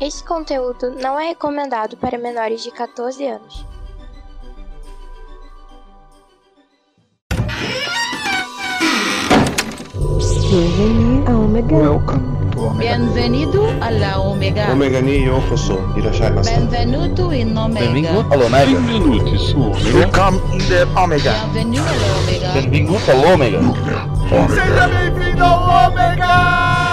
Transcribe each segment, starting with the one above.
Este conteúdo não é recomendado para menores de 14 anos. Omega. Welcome to Omega. Bienvenido alla Omega. Omega ni yokoso. Irashai masu. Benvenuto in Omega. Benvingut. Benvenuti su Omega. Welcome in the Omega. Bienvenue all'Omega. Benvingut all'Omega.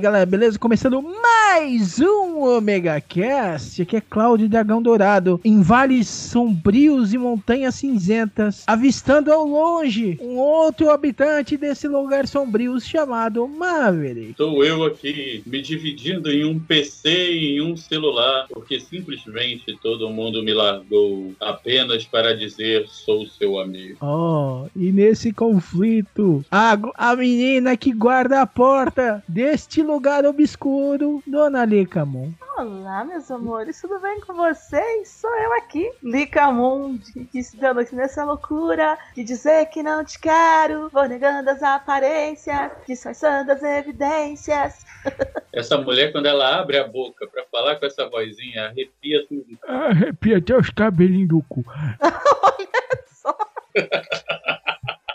Galera, beleza? Começando mais um Omega Cast. Aqui é Cláudio Dragão Dourado, em vales sombrios e montanhas cinzentas, avistando ao longe um outro habitante desse lugar sombrio chamado Maverick. Estou eu aqui me dividindo em um PC e em um celular, porque simplesmente todo mundo me largou apenas para dizer sou seu amigo. Oh, e nesse conflito, a, a menina que guarda a porta deste lugar obscuro, Dona Licamon. Olá, meus amores, tudo bem com vocês? Sou eu aqui, Lica Mundi, dando aqui nessa loucura de dizer que não te quero, vou negando as aparências, disfarçando as evidências. Essa mulher, quando ela abre a boca para falar com essa vozinha, arrepia tudo. Arrepia até os cabelinhos do cu. Olha só.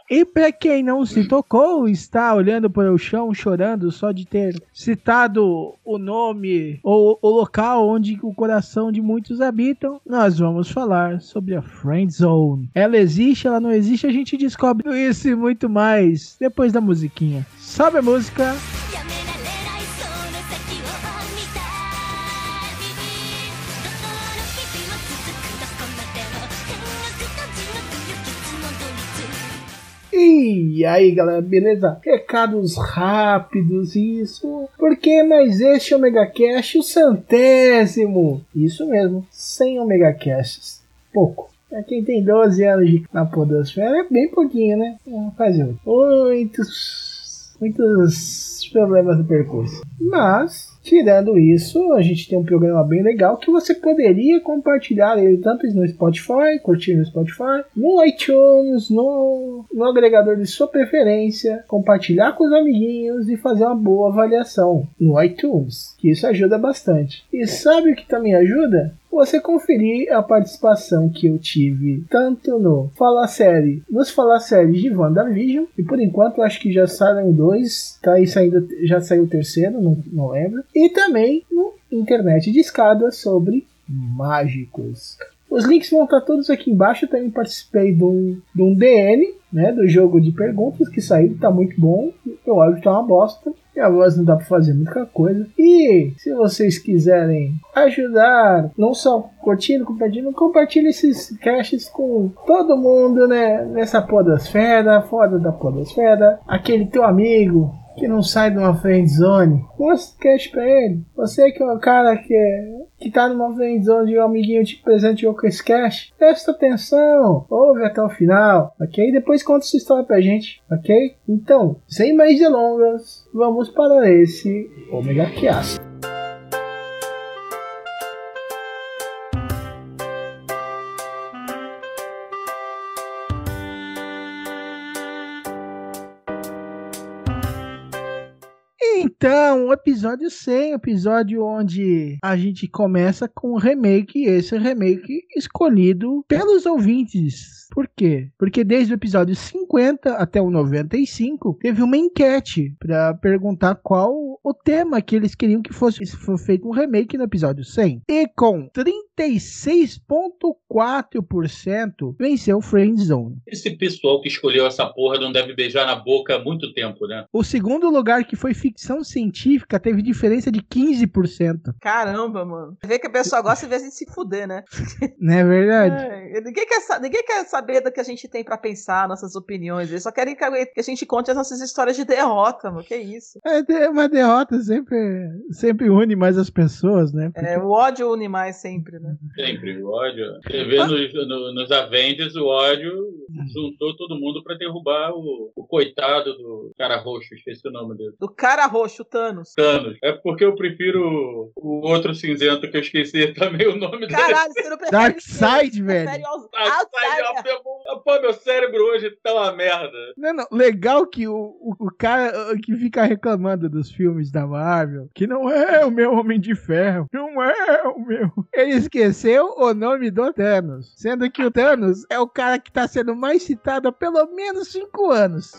E pra quem não se tocou, está olhando para o chão, chorando só de ter citado o nome ou o local onde o coração de muitos habitam, nós vamos falar sobre a Friend Zone. Ela existe, ela não existe, a gente descobre isso e muito mais depois da musiquinha. Sobe a música. や E aí galera, beleza? Recados rápidos, isso. Porque mas este é Omega Cash, o centésimo. Isso mesmo, 100 Omega Casts. Pouco. Pra quem tem 12 anos de, na podosfera, é bem pouquinho, né? Vamos fazer muitos, muitos problemas do percurso. Mas, tirando isso, a gente tem um programa bem legal que você poderia compartilhar ele tanto no Spotify, curtir no Spotify, no iTunes, no, no agregador de sua preferência, compartilhar com os amiguinhos e fazer uma boa avaliação no iTunes, que isso ajuda bastante. E sabe o que também ajuda? Você conferir a participação que eu tive tanto no Fala Série, nos Fala Séries de WandaVision, e por enquanto acho que já saíram dois, tá aí saindo, já saiu o terceiro, não, não lembro, e também no Internet de Escada sobre mágicos. Os links vão estar todos aqui embaixo. Eu também participei de um, de um DN, né, do jogo de perguntas que saiu, tá muito bom. Eu acho que tá uma bosta. E agora não dá para fazer muita coisa. E se vocês quiserem ajudar, não só curtindo, compartilhando, compartilhe esses caches com todo mundo, né? Nessa podosfera, fora da podosfera. Aquele teu amigo que não sai de uma friend zone, mostra cash pra ele. Você que é o cara que, é, que tá numa friend zone e o amiguinho te presenteou com esse cash, presta atenção, ouve até o final, ok? Depois conta sua história pra gente, ok? Então, sem mais delongas, vamos para esse Omega Cast. Então, o episódio 100, episódio onde a gente começa com um remake, esse remake escolhido pelos ouvintes. Por quê? Porque desde o episódio 50 até o 95, teve uma enquete para perguntar qual o tema que eles queriam que fosse, feito um remake no episódio 100. E com 36,4% venceu Friend Zone. Esse pessoal que escolheu essa porra não deve beijar na boca há muito tempo, né? O segundo lugar, que foi ficção científica, teve diferença de 15%. Caramba, mano. Você vê que o pessoal gosta de ver a gente se fuder, né? Não é verdade? É, ninguém, quer, ninguém quer saber do que a gente tem pra pensar, nossas opiniões. Eles só querem que a gente conte as nossas histórias de derrota, mano. Que isso? É, uma derrota sempre, sempre une mais as pessoas, né? Porque- É, o ódio une mais sempre, né? Sempre, o ódio. Você vê nos, no- nos Avengers, o ódio juntou todo mundo pra derrubar o, o coitado do cara roxo, esqueci o nome dele. Do cara roxo, o Thanos. Thanos. É porque eu prefiro o outro cinzento que eu esqueci também o nome dele. Caralho, você não prefere Darkseid, velho. aos Ah, Outsider. ó, Pô, meu cérebro hoje tá uma merda. Não, não, legal que o, o, o cara uh, que fica reclamando dos filmes da Marvel, que não é o meu Homem de Ferro, não é o meu. Ele esqueceu o nome do Thanos, sendo que o Thanos é o cara que tá sendo mais citado há pelo menos cinco anos.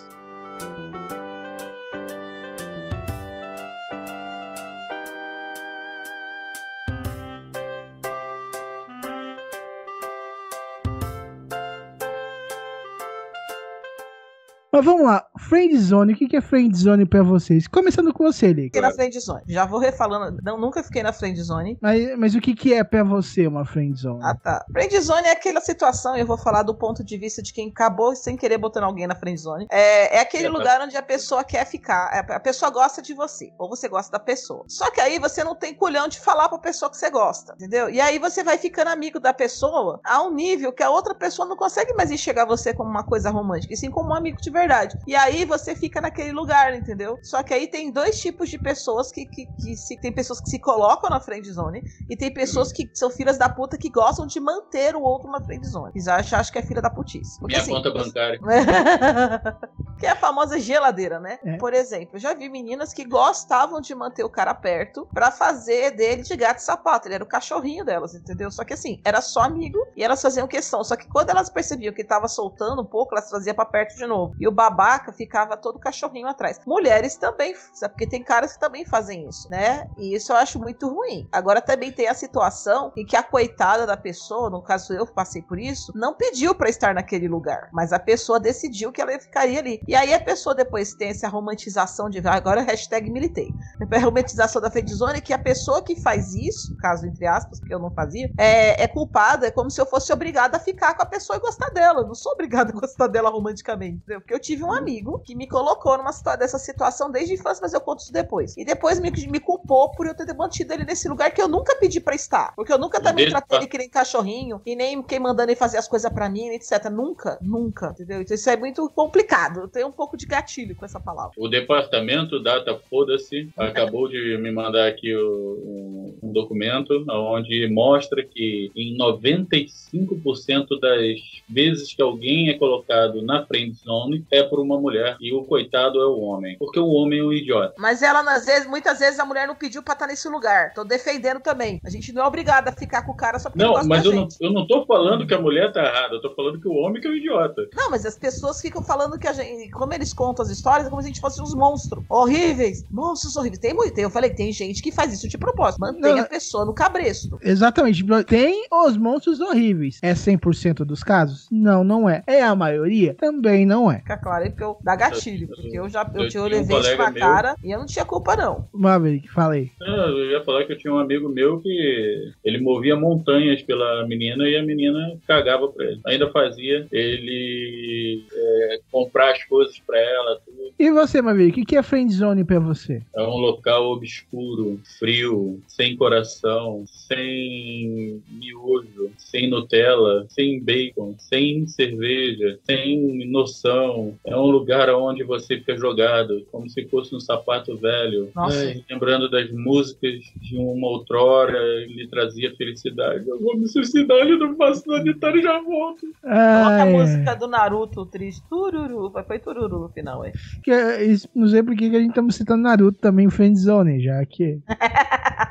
Mas vamos lá, Friendzone, o que é Friendzone pra vocês? Começando com você, Lick. Fiquei na friend zone. Já vou refalando. Não, nunca fiquei na friend zone. Mas, mas o que que é pra você uma Friendzone? Ah, tá. Friend zone é aquela situação, eu vou falar do ponto de vista de quem acabou sem querer botando alguém na friend zone. É, é aquele É, tá. lugar onde a pessoa quer ficar. É, A pessoa gosta de você, ou você gosta da pessoa. Só que aí você não tem culhão de falar pra pessoa que você gosta, entendeu? E aí você vai ficando amigo da pessoa a um nível que a outra pessoa não consegue mais enxergar você como uma coisa romântica, e sim como um amigo de verdade. E aí você fica naquele lugar, entendeu? Só que aí tem dois tipos de pessoas que, que, que se, tem pessoas que se colocam na friend zone e tem pessoas que são filhas da puta que gostam de manter o outro na friend zone. Eles acham, acham que é filha da putice. Porque, Minha assim, conta bancária. que é a famosa geladeira, né? É. Por exemplo, eu já vi meninas que gostavam de manter o cara perto pra fazer dele de gato e sapato. Ele era o cachorrinho delas, entendeu? Só que assim, era só amigo e elas faziam questão. Só que quando elas percebiam que tava soltando um pouco, elas traziam pra perto de novo. E o babaca ficava todo cachorrinho atrás. Mulheres também, sabe? Porque tem caras que também fazem isso, né? E isso eu acho muito ruim. Agora também tem a situação em que a coitada da pessoa, no caso eu passei por isso, não pediu pra estar naquele lugar, mas a pessoa decidiu que ela ficaria ali. E aí a pessoa depois tem essa romantização de "Ah, agora hashtag militei. A romantização da friendzone que a pessoa que faz isso, caso entre aspas, porque eu não fazia, é, é culpada, é como se eu fosse obrigada a ficar com a pessoa e gostar dela. Eu não sou obrigada a gostar dela romanticamente, entendeu? Porque eu tive um amigo que me colocou numa situa dessa situação desde a infância, mas eu conto isso depois. E depois me, me culpou por eu ter mantido ele nesse lugar que eu nunca pedi pra estar. Porque eu nunca também Desde- tratei ele que nem cachorrinho, e nem quem mandando ele fazer as coisas pra mim, etc. Nunca, nunca, entendeu? Então isso é muito complicado. Eu tenho um pouco de gatilho com essa palavra. O departamento Data Foda-se acabou de me mandar aqui o- um, um documento onde mostra que em 95% das vezes que alguém é colocado na friend zone é por uma mulher e o coitado é o homem. Porque o homem é um idiota. Mas ela, às vezes, muitas vezes, a mulher não pediu pra estar nesse lugar. Tô defendendo também. A gente não é obrigada a ficar com o cara só porque Não, gosta mas da eu não, gente. eu não tô falando que a mulher tá errada, eu tô falando que o homem que é o idiota. Não, mas as pessoas ficam falando que a gente. Como eles contam as histórias, é como se a gente fosse uns monstros. Horríveis. Monstros horríveis. Tem muito. Eu falei tem gente que faz isso de propósito. Mantém Não. a pessoa no cabresto. Exatamente. Tem os monstros horríveis. É 100% dos casos? Não, não é. É a maioria? Também não é. Fica claro aí, porque eu dá gatilho. Porque eu já eu, eu te- um levei isso na meu- cara e eu não tinha culpa, não. Maverick, falei. Ah, Eu ia falar que eu tinha um amigo meu que ele movia montanhas pela menina e a menina cagava pra ele. Ainda fazia ele é, comprar as coisas pra ela, tudo. E você, Maverick, o que que é friendzone pra você? É um local obscuro, frio, sem coração, sem miojo, sem Nutella, sem bacon, sem cerveja, sem noção. É um lugar onde você fica jogado, como se fosse um sapato velho. Nossa. Ai, lembrando das músicas de uma outrora, lhe trazia felicidade. Eu vou me suicidar, eu não faço sanitário e já volto. Coloca a música do Naruto triste. Tururu. Foi, foi tururu no final, é. que, é, isso- não sei por que a gente estamos citando Naruto também, friendzone, já que...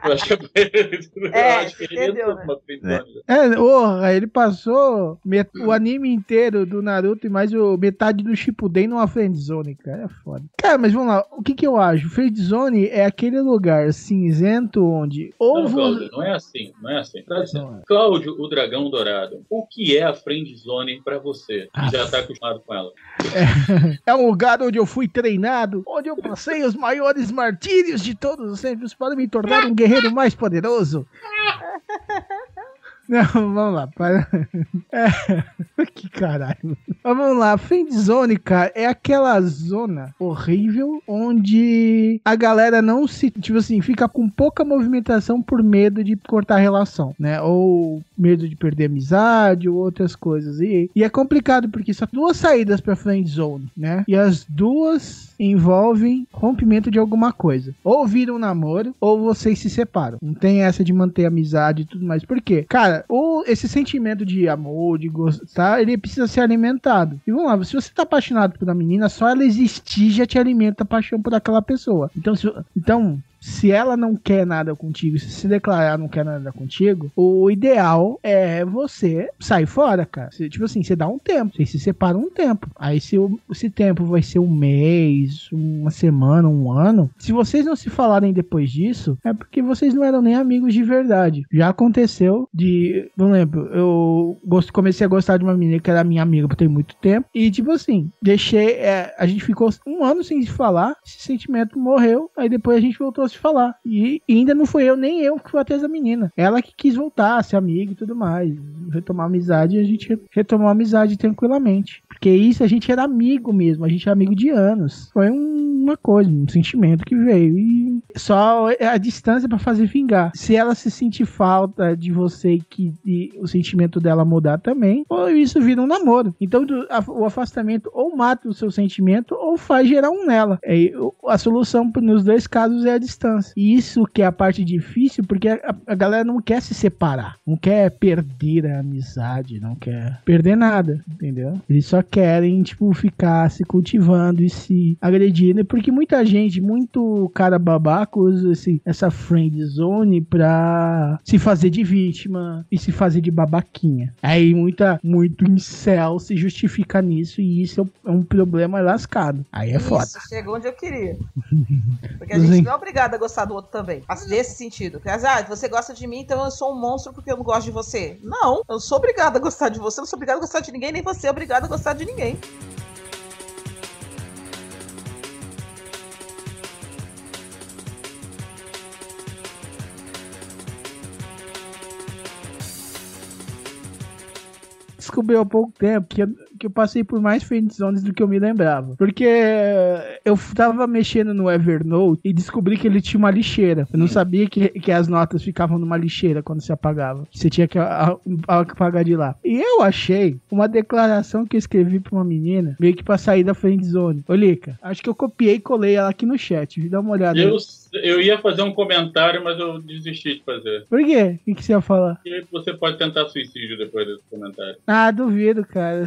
Eu acho que, eu É, acho que ele entendeu, entrou né? numa friendzone. É, porra, ele passou met- o anime inteiro do Naruto e mais o metade do Shippuden numa friendzone, cara, é foda. Cara, mas vamos lá, o que que eu acho? Friendzone é aquele lugar cinzento onde ou Não, Cláudio, não é assim, não é assim. Tá Não é. Cláudio, o dragão dourado, o que é a friend zone pra você? Que já tá acostumado com ela. é um lugar onde eu fui treinado, onde eu passei os maiores martírios de todos os tempos para me tornar um guerreiro mais poderoso. Não, vamos lá. Para... É, que caralho. Mas vamos lá. Friend zone, cara, é aquela zona horrível onde a galera não se, tipo assim, fica com pouca movimentação por medo de cortar relação, né? Ou medo de perder amizade ou outras coisas. E, e é complicado porque só duas saídas pra friend zone, né? E as duas envolvem rompimento de alguma coisa. Ou vira um namoro, ou vocês se separam. Não tem essa de manter amizade e tudo mais. Por quê? Cara, o, esse sentimento de amor, de gostar, ele precisa ser alimentado. E vamos lá, se você tá apaixonado por uma menina, só ela existir já te alimenta a paixão por aquela pessoa. Então, se, então se ela não quer nada contigo, se se declarar não quer nada contigo, o ideal é você sair fora, cara. Você, tipo assim, você dá um tempo, vocês se separam um tempo. Aí se o, esse tempo vai ser um mês, uma semana, um ano, se vocês não se falarem depois disso, é porque vocês não eram nem amigos de verdade. Já aconteceu de, não lembro, eu gosto, comecei a gostar de uma menina que era minha amiga por ter muito tempo e tipo assim, deixei, é, a gente ficou um ano sem se falar, esse sentimento morreu, aí depois a gente voltou a se falar. E, e ainda não fui eu, nem eu que fui atrás da menina. Ela que quis voltar, ser amiga e tudo mais. Retomar a amizade e a gente retomou a amizade tranquilamente. Porque isso a gente era amigo mesmo, a gente era amigo de anos. Foi um- uma coisa, um sentimento que veio. E só a distância pra fazer vingar. Se ela se sentir falta de você e que e o sentimento dela mudar também, ou isso vira um namoro. Então do- a- o afastamento ou mata o seu sentimento ou faz gerar um nela. É, a solução nos dois casos é a distância. E isso que é a parte difícil, porque a, a galera não quer se separar, não quer perder a amizade, não quer perder nada, entendeu? Eles só querem, tipo, ficar se cultivando e se agredindo, porque muita gente, muito cara babaca usa esse, essa friend zone pra se fazer de vítima e se fazer de babaquinha. Aí muita, muito incel se justifica nisso e isso é um- é problema lascado. Aí é foda. Isso, chegou onde eu queria. Porque a Sim. gente não é obrigado a gostar do outro também. Mas nesse sentido. Que, ah, você gosta de mim, então eu sou um monstro porque eu não gosto de você. Não, eu não sou obrigada a gostar de você, não sou obrigada a gostar de ninguém, nem você é obrigada a gostar de ninguém. Descobri há pouco tempo que eu, que eu passei por mais friend zones do que eu me lembrava. Porque eu tava mexendo no Evernote e descobri que ele tinha uma lixeira. Eu não sabia que, que as notas ficavam numa lixeira quando se apagava. Você tinha que apagar de lá. E eu achei uma declaração que eu escrevi pra uma menina, meio que pra sair da friend zone. Ô, Lica, acho que eu copiei e colei ela aqui no chat. Dá uma olhada. Eu, eu ia fazer um comentário, mas eu desisti de fazer. Por quê? O que, que você ia falar? E você pode tentar suicídio depois desse comentário. Ah, duvido, cara.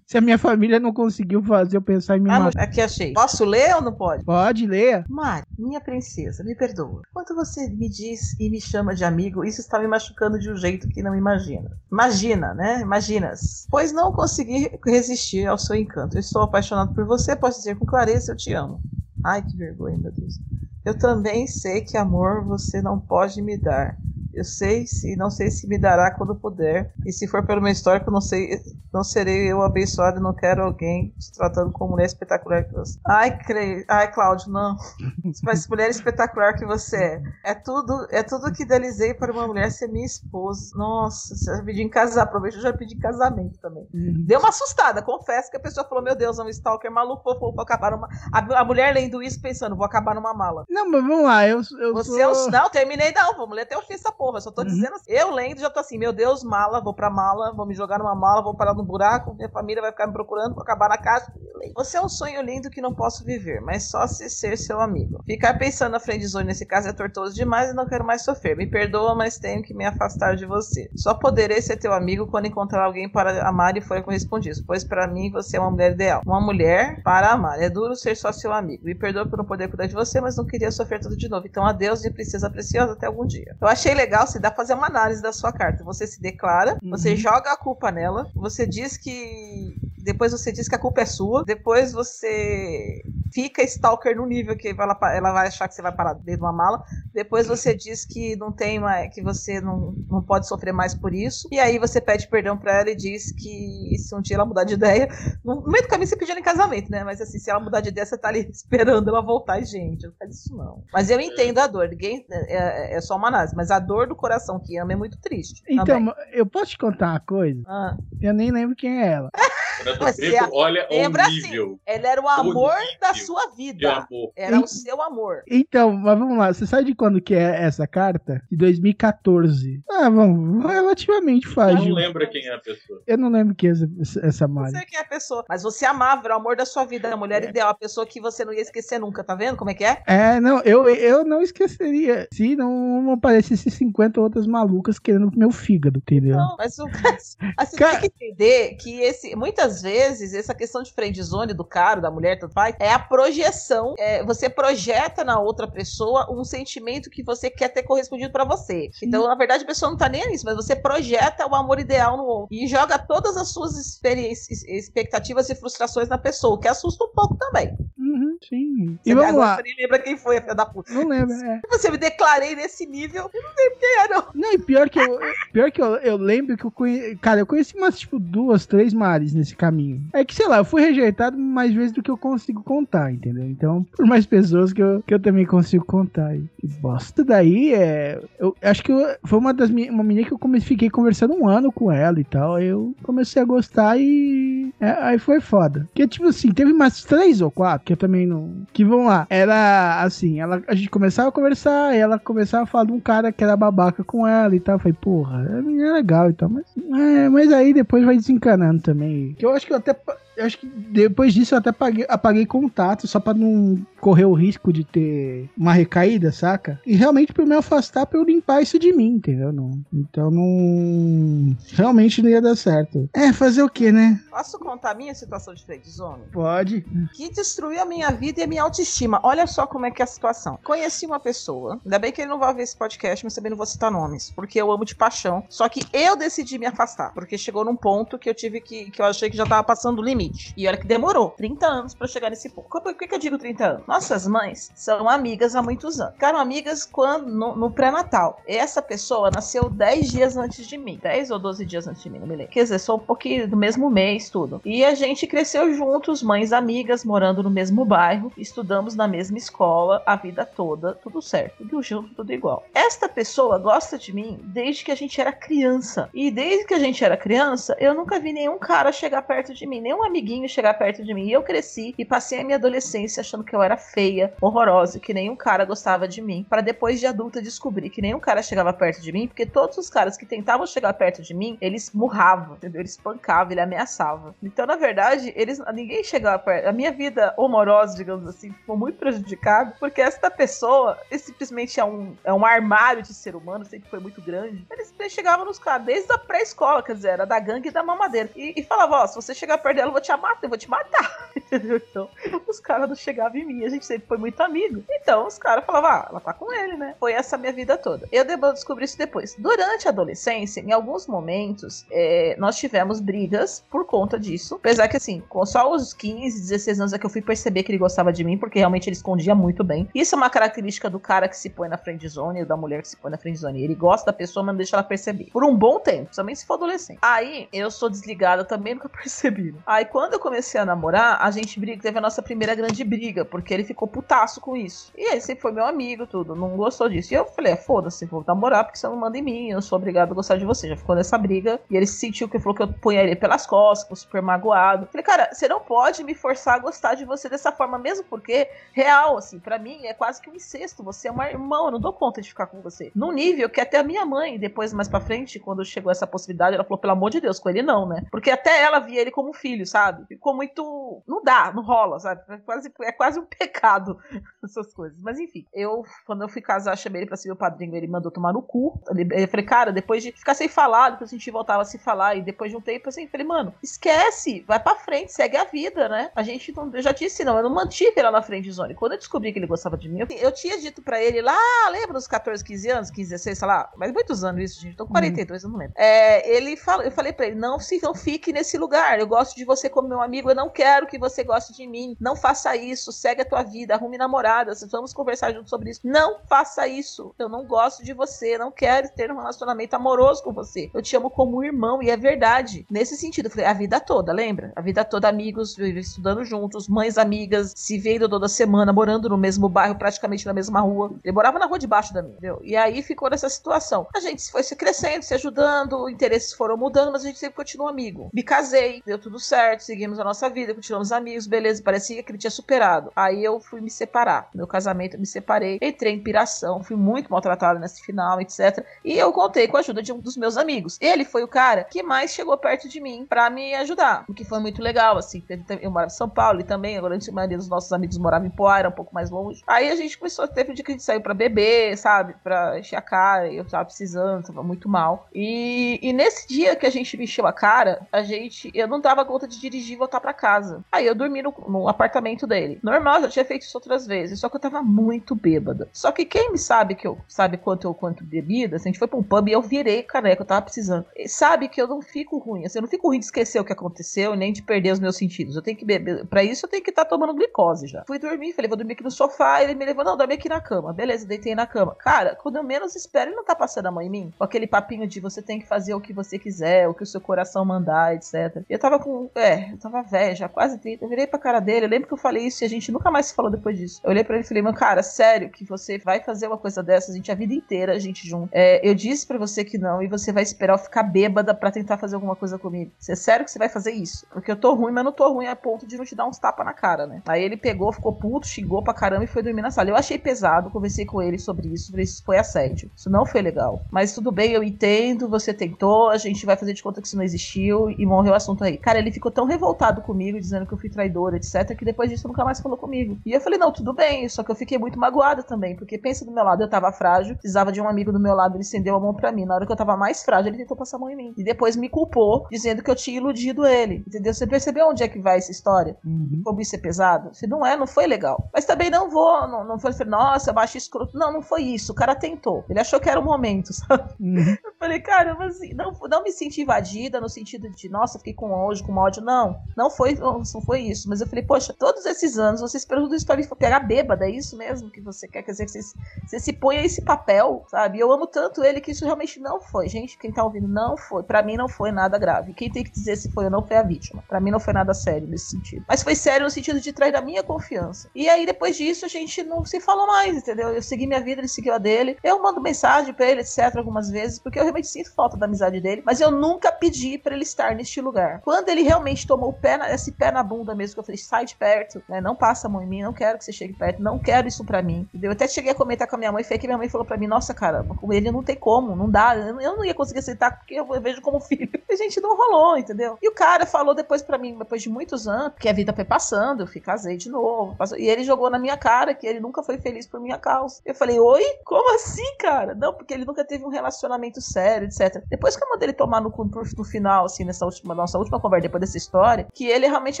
Se a minha família não conseguiu fazer eu pensar em me Ah, matar. aqui achei. Posso ler ou não pode? Pode, leia. Mari, minha princesa, me perdoa. Quando você me diz e me chama de amigo, isso está me machucando de um jeito que não imagina. Imagina, né? Imaginas. Pois não consegui resistir ao seu encanto. Eu estou apaixonado por você, posso dizer com clareza, eu te amo. Ai, que vergonha, meu Deus. Eu também sei que amor você não pode me dar. Eu sei se não sei se me dará quando puder. E se for pelo meu histórico, não sei, não serei eu abençoado e não quero alguém te tratando como mulher espetacular que você. Ai, Cre... Ai, Cláudio, não. Mas mulher espetacular que você é. É tudo, é tudo que idealizei para uma mulher ser minha esposa. Nossa, você já pediu em casar, aproveita, eu já pedi em casamento também. Deu uma assustada, confesso que a pessoa falou: Meu Deus, é um stalker maluco, vou, vou, acabar numa. A, a mulher lendo isso pensando, vou acabar numa mala. Não, mas vamos lá, eu, eu Você sou... é um. Não, terminei não. Vamos ler até o fim essa porra. Eu só tô Uhum. dizendo assim. Eu lendo já tô assim, meu Deus, mala, vou pra mala, vou me jogar numa mala, vou parar no buraco, minha família vai ficar me procurando, vou acabar na casa. Você é um sonho lindo que não posso viver, mas só se ser seu amigo. Ficar pensando na friendzone nesse caso é tortuoso demais e não quero mais sofrer. Me perdoa, mas tenho que me afastar de você. Só poderei ser teu amigo quando encontrar alguém para amar e for correspondido, pois para mim você é uma mulher ideal. Uma mulher para amar. É duro ser só seu amigo. Me perdoa por não poder cuidar de você, mas não queria sofrer tudo de novo. Então adeus, minha princesa preciosa, até algum dia. Eu achei legal se dá pra fazer uma análise da sua carta. Você se declara, você joga a culpa nela, você diz que. Depois você diz que a culpa é sua. Depois você fica stalker no nível que ela, ela vai achar que você vai parar dentro de uma mala. Depois você diz que não tem mais, que você não, não pode sofrer mais por isso. E aí você pede perdão pra ela e diz que se um dia ela mudar de ideia, no meio do caminho você pediu em casamento, né? Mas assim, se ela mudar de ideia, você tá ali esperando ela voltar. E, gente, não faz isso não. Mas eu entendo a dor. Ninguém é, é só uma análise, mas a dor do coração que ama é muito triste. Então, também. eu posso te contar uma coisa? Ah. Eu nem lembro quem é ela. Renato Você Brito, olha lembra o nível Ele era o amor nível da sua vida. amor. Era o seu amor. Então, mas vamos lá. Você sabe de quando que é essa carta? De 2014. Ah, vamos. Relativamente fácil. Não lembra quem é a pessoa. Eu não lembro quem é essa, essa Não Mari. sei quem é a pessoa. Mas você amava, era o amor da sua vida, a mulher ideal, a pessoa que você não ia esquecer nunca, tá vendo como é que é? É, não, eu, eu não esqueceria se não aparecesse 50 outras malucas querendo meu fígado, entendeu? Não, mas o assim, Cara- tem que entender que esse, muitas vezes essa questão de friendzone do cara, da mulher, tanto faz, é a projeção. é, você projeta na outra pessoa um sentimento que você quer ter correspondido pra você. Então, na verdade, a pessoa não tá nem nisso, mas você projeta o amor ideal no outro e joga todas as suas experiências, expectativas e frustrações na pessoa, o que assusta um pouco também. Uhum, sim. E Você vamos agora lá. Você nem lembra quem foi a filha da puta. Não lembro, é. Você me declarei nesse nível, eu não lembro quem é, não. Não, e pior que eu, pior que eu, eu lembro que eu conheci. Cara, eu conheci umas, tipo, duas, três Maris nesse caminho. É que, sei lá, eu fui rejeitado mais vezes do que eu consigo contar, entendeu? Então, por mais pessoas que eu, que eu também consigo contar. E que bosta. Daí, é. Eu acho que eu- foi uma das minhas. Uma menina que eu come, fiquei conversando um ano com ela e tal. Eu comecei a gostar e. é, aí foi foda. Porque, tipo assim, teve umas três ou quatro que eu também não. Que vão lá. Era assim, ela, a gente começava a conversar, e ela começava a falar de um cara que era babaca com ela e tal. Eu falei, porra, é legal e tal. Mas, é, mas aí depois vai desencanando também. Que eu acho que eu até. Eu acho que depois disso eu até apaguei, apaguei contato só pra não correr o risco de ter uma recaída, saca? E realmente pra eu me afastar pra eu limpar isso de mim, entendeu? Não, então não. Realmente não ia dar certo. É, fazer o que, né? Posso contar a minha situação de friendzone? Pode. que destruiu a minha vida e a minha autoestima. Olha só como é que é a situação. Conheci uma pessoa, ainda bem que ele não vai ver esse podcast, mas também não vou citar nomes, porque eu amo de paixão. Só que eu decidi me afastar, porque chegou num ponto que eu tive que, que eu achei que já tava passando o limite. E olha que demorou 30 anos pra chegar nesse ponto. Por que, que eu digo 30 anos? Nossas mães são amigas há muitos anos. Ficaram amigas quando no, no pré-natal. Essa pessoa nasceu 10 dias antes de mim. 10 ou 12 dias antes de mim, não me lembro. Quer dizer, sou um pouquinho do mesmo mês, tudo. E a gente cresceu juntos, mães amigas, morando no mesmo bairro, estudamos na mesma escola a vida toda, tudo certo, tudo junto, tudo igual. Esta pessoa gosta de mim desde que a gente era criança. E desde que a gente era criança, eu nunca vi nenhum cara chegar perto de mim, nenhum amiguinho chegar perto de mim. E eu cresci e passei a minha adolescência achando que eu era feia, horrorosa, que nenhum cara gostava de mim, para depois de adulta descobrir que nenhum cara chegava perto de mim, porque todos os caras que tentavam chegar perto de mim, eles murravam, entendeu? Eles espancavam, ele ameaçava. Então, na verdade, eles ninguém chegava perto. A minha vida amorosa, digamos assim, ficou muito prejudicada, porque essa pessoa simplesmente é um, é um armário de ser humano, sempre foi muito grande. Eles, chegavam nos caras, desde a pré-escola, quer dizer, era da gangue e da mamadeira. E, e falava, ó, se você chegar perto dela, eu vou te matar, eu vou te matar. Entendeu? Então, os caras não chegavam em mim, a gente sempre foi muito amigo. Então, os caras falavam, ah, ela tá com ele, né? Foi essa minha vida toda. Eu devo descobrir isso depois. Durante a adolescência, em alguns momentos, é, nós tivemos brigas por conta disso. Apesar que, assim, com só os 15, 16 anos é que eu fui perceber que ele gostava de mim, porque realmente ele escondia muito bem. Isso é uma característica do cara que se põe na friend zone, da mulher que se põe na friend zone. Ele gosta da pessoa, mas não deixa ela perceber. Por um bom tempo, também se for adolescente. Aí, eu sou desligada também, nunca percebi. né? Aí, quando eu comecei a namorar, a gente briga, teve a nossa primeira grande briga, porque ele ficou putaço com isso. E ele sempre foi meu amigo, tudo, não gostou disso. E eu falei, é, foda-se, vou namorar porque você não manda em mim, eu sou obrigado a gostar de você. Já ficou nessa briga. E ele se sentiu que falou que eu punha ele pelas costas, ficou super magoado. Falei, cara, você não pode me forçar a gostar de você dessa forma, mesmo porque, real, assim, pra mim é quase que um incesto. Você é uma irmã, eu não dou conta de ficar com você. Num nível que até a minha mãe, depois mais pra frente, quando chegou essa possibilidade, ela falou, pelo amor de Deus, com ele não, né? Porque até ela via ele como filho, sabe? Ficou muito. Não dá, não rola, sabe? É quase, é quase um pecado essas coisas. Mas enfim, eu, quando eu fui casar, chamei ele pra ser meu padrinho, ele mandou tomar no cu. Eu falei, cara, depois de ficar sem falar, depois a gente voltava a se falar, e depois de um tempo, assim, eu falei, mano, esquece, vai pra frente, segue a vida, né? A gente não. Eu já disse, não, eu não mantive lá na frente zone. Quando eu descobri que ele gostava de mim, eu, eu tinha dito pra ele lá, lembra dos 14, 15 anos, 15, 16, sei lá, mas muitos anos isso, gente. Tô com 42, eu não lembro. É, ele fala, eu falei pra ele, não, se, não fique nesse lugar. Eu gosto de você como meu amigo, eu não quero que você goste de mim. Não faça isso. Segue a tua vida. Arrume namoradas. Vamos conversar junto sobre isso. Não faça isso. Eu não gosto de você. Não quero ter um relacionamento amoroso com você. Eu te amo como irmão. E é verdade. Nesse sentido, falei, a vida toda, lembra? A vida toda, amigos, estudando juntos, mães amigas, se vendo toda semana, morando no mesmo bairro, praticamente na mesma rua. Ele morava na rua de baixo da minha, entendeu? E aí ficou nessa situação. A gente foi se crescendo, se ajudando, interesses foram mudando, mas a gente sempre continuou amigo. Me casei, deu tudo certo, seguimos a nossa vida, continuamos amigos, beleza. Parecia que ele tinha superado. Aí eu fui me separar. Meu casamento, eu me separei, entrei em piração, fui muito maltratada nesse final, etc. E eu contei com a ajuda de um dos meus amigos. Ele foi o cara que mais chegou perto de mim para me ajudar, o que foi muito legal, assim. Eu morava em São Paulo e também, agora a maioria dos nossos amigos morava em Poá, um pouco mais longe. Aí a gente começou, teve um dia que a gente saiu pra beber, sabe? Pra encher a cara, eu tava precisando, tava muito mal. E, e nesse dia que a gente me encheu a cara, a gente, eu não dava conta de dirigir e voltar pra casa. Aí eu dormi no, no apartamento dele. Normal, já tinha feito isso outras vezes, só que eu tava muito bêbada. Só que quem me sabe que eu sabe quanto eu quanto bebida, assim, a gente foi pra um pub e eu virei caneca, eu tava precisando. E sabe que eu não fico ruim, assim, eu não fico ruim de esquecer o que aconteceu nem de perder os meus sentidos. Eu tenho que beber, para isso eu tenho que estar tá tomando glicose já. Fui dormir, falei, vou dormir aqui no sofá, ele me levou, não, dorme aqui na cama. Beleza, deitei na cama. Cara, quando eu menos espero, ele não tá passando a mão em mim, com aquele papinho de você tem que fazer o que você quiser, o que o seu coração mandar, etc. Eu tava com, é, eu tava velho, já quase 30. Eu virei pra cara dele, eu lembro que eu falei isso e a gente nunca mais se falou depois disso. Eu olhei para ele e falei, mano, cara, sério que você vai fazer uma coisa dessa, a gente a vida inteira, a gente junto. É, eu disse para você que não e você vai esperar eu ficar bêbada para tentar fazer alguma coisa comigo. Você é sério que você vai fazer isso? Porque eu tô ruim, mas não tô ruim a ponto de não te dar uns tapas na cara, né? Aí ele pegou, ficou puto, xingou pra caramba e foi dormir na sala. Eu achei pesado, conversei com ele sobre isso, falei, isso foi assédio. Isso não foi legal. Mas tudo bem, eu entendo, você tentou, a gente vai fazer de conta que isso não existiu e morreu o assunto aí. Cara, ele ficou tão revoltado comigo, dizendo que eu fui traidora, etc, que depois disso nunca mais falou comigo. E eu falei, não, tudo bem, só que eu fiquei muito magoada também, porque pensa do meu lado, eu tava frágil, precisava de um amigo do meu lado, ele estendeu a mão para mim. Na hora que eu tava mais frágil, ele tentou passar a mão em mim. E depois me culpou, dizendo que eu tinha iludido ele. Entendeu? Você percebeu onde é que vai essa história? Uhum. Como isso é pesado? Se não é, não foi legal. Mas também não vou, não, não foi, nossa, baixo escroto. Não, não foi isso. O cara tentou. Ele achou que era o momento, sabe? Uhum. Eu falei, caramba, assim, não, não me senti invadida no sentido de, nossa, fiquei com ódio, com ódio. Não, não foi, não foi isso. Mas eu falei, poxa, todos esses anos você esperou tudo isso pra me pegar bêbada, é isso mesmo que você quer? Quer dizer, você, você se põe a esse papel, sabe? Eu amo tanto ele que isso realmente não foi. Gente, quem tá ouvindo, não foi. Para mim não foi nada grave. Quem tem que dizer se foi ou não foi a vítima. Para mim não foi nada sério nesse sentido. Mas foi sério no sentido de trair a minha confiança. E aí depois disso a gente não se falou mais, entendeu? Eu segui minha vida, ele seguiu a dele. Eu mando mensagem para ele, etc, algumas vezes, porque eu realmente sinto falta da amizade dele, mas eu nunca pedi para ele estar neste lugar. Quando ele realmente tomou pé na, esse pé na bunda mesmo, que eu falei, sai de perto, né? Não passa a mão em mim, não quero que você chegue perto, não quero isso para mim. Entendeu? Eu até cheguei a comentar com a minha mãe, foi que minha mãe falou para mim, nossa, cara, com ele não tem como, não dá, eu não ia conseguir aceitar porque eu vejo como filho. A gente não rolou, entendeu? E o cara falou depois para mim, depois de muitos anos, que a vida foi passando, eu fui casei de novo. Passou, e ele jogou na minha cara que ele nunca foi feliz por minha causa. Eu falei, oi? Como assim, cara? Não, porque ele nunca teve um relacionamento sério, etc. Depois que eu mandei ele tomar no, no final, assim, nessa última, nossa última conversa, depois dessa história, que ele realmente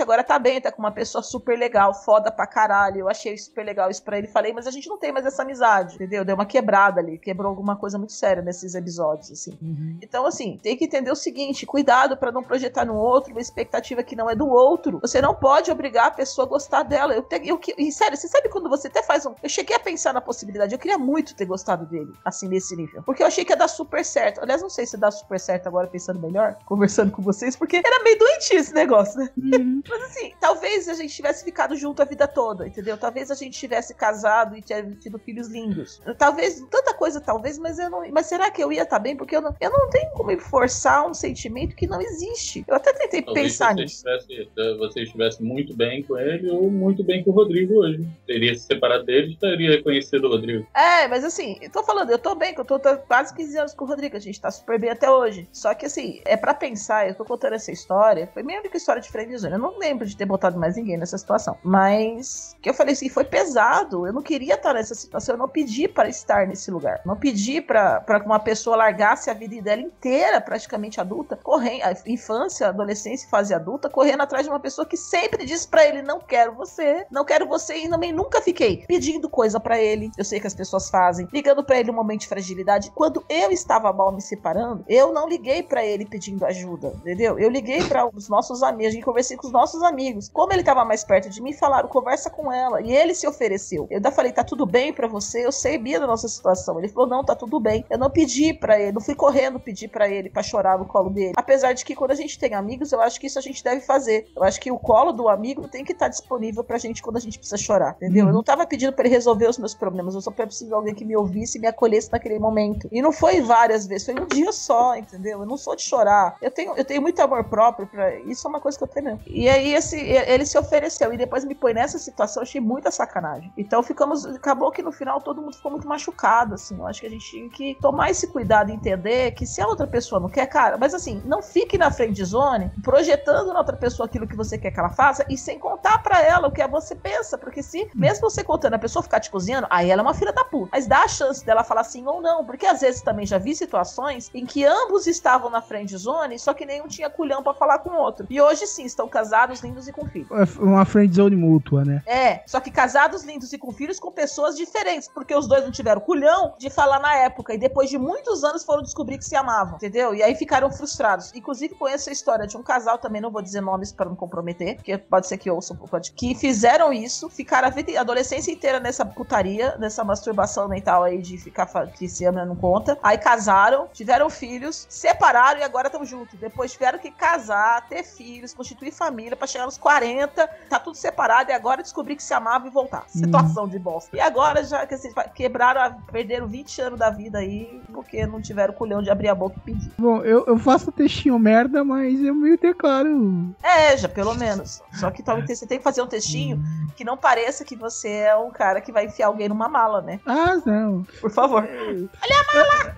agora tá bem, tá com uma pessoa super legal, foda pra caralho. Eu achei super legal isso pra ele. Falei, mas a gente não tem mais essa amizade, entendeu? Deu uma quebrada ali, quebrou alguma coisa muito séria nesses episódios, assim. Uhum. Então, assim, tem que entender o seguinte: cuidado para não projetar no outro uma expectativa que não é do outro. Você não pode obrigar a pessoa a gostar dela. Eu, eu, eu, e sério, você sabe quando você até faz um. Eu cheguei a pensar na possibilidade, eu queria muito ter gostado dele, assim, nesse nível. Porque eu achei que ia dar super certo. Aliás, não sei se dá super certo agora, pensando melhor, conversando com vocês, porque era meio doentio esse negócio, né? Uhum. Mas assim, talvez a gente tivesse ficado junto a vida toda, entendeu? Talvez a gente tivesse casado e tido filhos lindos. Talvez, tanta coisa, talvez, mas eu não. Mas será que eu ia estar tá bem? Porque eu não, eu não tenho como forçar um sentimento que não existe. Eu até tentei Talvez pensar você nisso. Estivesse, eh, você estivesse muito bem com ele ou muito bem com o Rodrigo hoje. Teria se separado dele e teria reconhecido o Rodrigo. É, mas assim, eu tô falando, eu tô bem, eu tô, tô quase 15 anos com o Rodrigo, a gente tá super bem até hoje. Só que assim, é pra pensar, eu tô contando essa história, foi minha única história de friendzone. Eu não lembro de ter botado mais ninguém nessa situação. Mas, que eu falei assim, foi pesado. Eu não queria estar nessa situação, eu não pedi para estar nesse lugar. Não pedi pra que uma pessoa largasse a vida dela inteira, praticamente adulta, correndo, infância, adolescência, fase adulta, correndo atrás de uma pessoa que sempre disse pra ele: não quero você, não quero você, e também nunca fiquei pedindo coisa pra ele. Eu sei que as pessoas fazem, ligando pra ele um momento de fragilidade. Quando eu estava mal me separando, eu não liguei pra ele pedindo ajuda, entendeu? Eu liguei pra os nossos amigos, a gente conversei com os nossos amigos. Como ele tava mais perto de mim, falaram, conversa com ela. E ele se ofereceu. Eu ainda falei, tá tudo bem pra você? Eu sabia da nossa situação. Ele falou, não, tá tudo bem. Eu não pedi pra ele, não fui correndo pedir pra ele pra chorar no colo dele. Apesar de que quando a gente tem amigos, eu acho que isso a gente deve fazer. Eu acho que o colo do amigo tem que estar disponível pra gente quando a gente precisa chorar, entendeu? Eu não tava pedindo pra ele resolver os meus problemas, eu só preciso de alguém que me ouvisse e me acolhesse naquele momento. E não foi várias vezes, foi um dia só, entendeu? Eu não sou de chorar. Eu tenho, eu tenho muito amor próprio para isso uma coisa que eu tenho. mesmo. E aí esse, ele se ofereceu e depois me põe nessa situação, achei muita sacanagem. Então ficamos, acabou que no final todo mundo ficou muito machucado, assim. Eu acho que a gente tinha que tomar esse cuidado e entender que se a outra pessoa não quer, cara, mas assim, não fique na frente de zone projetando na outra pessoa aquilo que você quer que ela faça e sem contar pra ela o que você pensa, porque se mesmo você contando a pessoa ficar te cozinhando, aí ela é uma filha da puta. Mas dá a chance dela falar sim ou não, porque às vezes também já vi situações em que ambos estavam na friend zone, só que nenhum tinha culhão pra falar com o outro. E hoje sim, estão casados, lindos e com filhos. É uma friendzone mútua, né? É, só que casados, lindos e com filhos com pessoas diferentes, porque os dois não tiveram culhão de falar na época e depois de muitos anos foram descobrir que se amavam, entendeu? E aí ficaram frustrados. Inclusive conheço a história de um casal, também não vou dizer nomes para não comprometer, porque pode ser que ouçam, pode, que fizeram isso, ficaram a, vida, a adolescência inteira nessa putaria, nessa masturbação mental aí de ficar que se ama não conta. Aí casaram, tiveram filhos, separaram e agora estão juntos. Depois tiveram que casar, ter filhos, constituir família pra chegar nos 40, tá tudo separado e agora descobrir que se amava e voltar. Situação de bosta. E agora já que assim, quebraram, a- perderam 20 anos da vida aí porque não tiveram culhão de abrir a boca e pedir. Bom, eu, eu faço textinho merda, mas eu meio declaro. É, já pelo menos. Só que talvez você tem que fazer um textinho que não pareça que você é um cara que vai enfiar alguém numa mala, né? Ah, não. Por favor.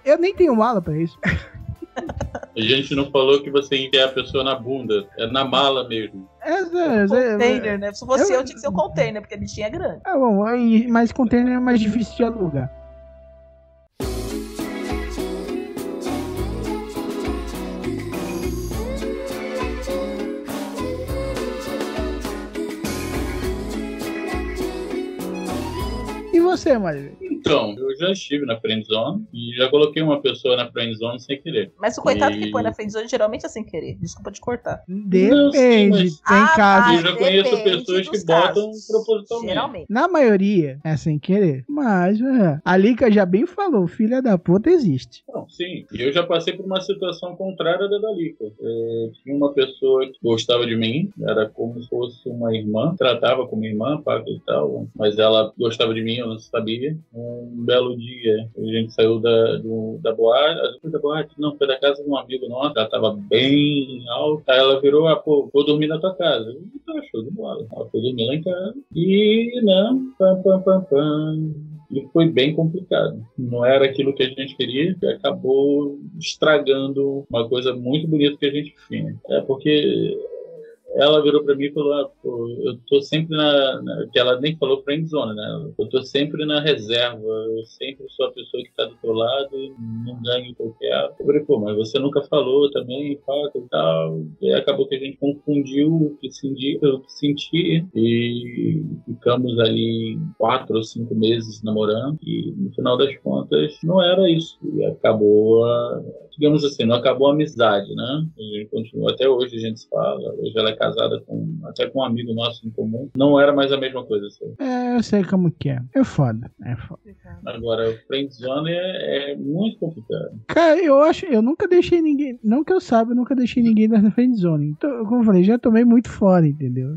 Eu nem tenho mala pra isso. A gente não falou que você enfiar a pessoa na bunda, é na mala mesmo. É, é, é, Container, né? Se fosse Eu- eu, tinha que ser um container, porque a bichinha é grande. Ah, bom, aí, mas container é mais difícil de alugar. Você, Maria? Então, eu já estive na friendzone e já coloquei uma pessoa na friendzone sem querer. Mas o coitado E- que põe na friendzone geralmente é sem querer. Desculpa te cortar. Depende. Tem Ah, casos. Eu já conheço pessoas que botam casos. propositalmente. Geralmente. Na maioria é sem querer. Mas é, a Lika já bem falou, filha da puta existe. Não, sim. E eu já passei por uma situação contrária da da Lica. É, tinha uma pessoa que gostava de mim, era como se fosse uma irmã, tratava como irmã, paga e tal, mas ela gostava de mim, eu não sabia. Um belo dia, a gente saiu da, do, da boate, foi da boate, não, foi da casa de um amigo nosso, ela tava bem alta, aí ela virou, ah, pô, vou dormir na tua casa. Disse, tá, show de bola. Ela foi dormir lá em casa. E, né, pam, pam, pam, pam. E foi bem complicado. Não era aquilo que a gente queria, e acabou estragando uma coisa muito bonita que a gente tinha. É porque ela virou pra mim e falou: ah, eu tô sempre na, na- Que ela nem falou friend zone, né? Eu tô sempre na reserva, eu sempre sou a pessoa que tá do teu lado e não ganho que eu falei, pô, mas você nunca falou também, faca e tal. E acabou que a gente confundiu o que senti, o que senti e ficamos ali quatro ou cinco meses namorando e no final das contas não era isso. E acabou a digamos assim, não acabou a amizade, né? A gente continua, até hoje a gente se fala, hoje ela é casada com, até com um amigo nosso em comum. Não era mais a mesma coisa, assim. É, eu sei como que é. É foda. É foda. Agora, o friendzone é, é muito complicado. Cara, eu acho, eu nunca deixei ninguém, não que eu saiba, eu nunca deixei ninguém na friendzone. Então, como eu falei, já tomei muito fora, entendeu?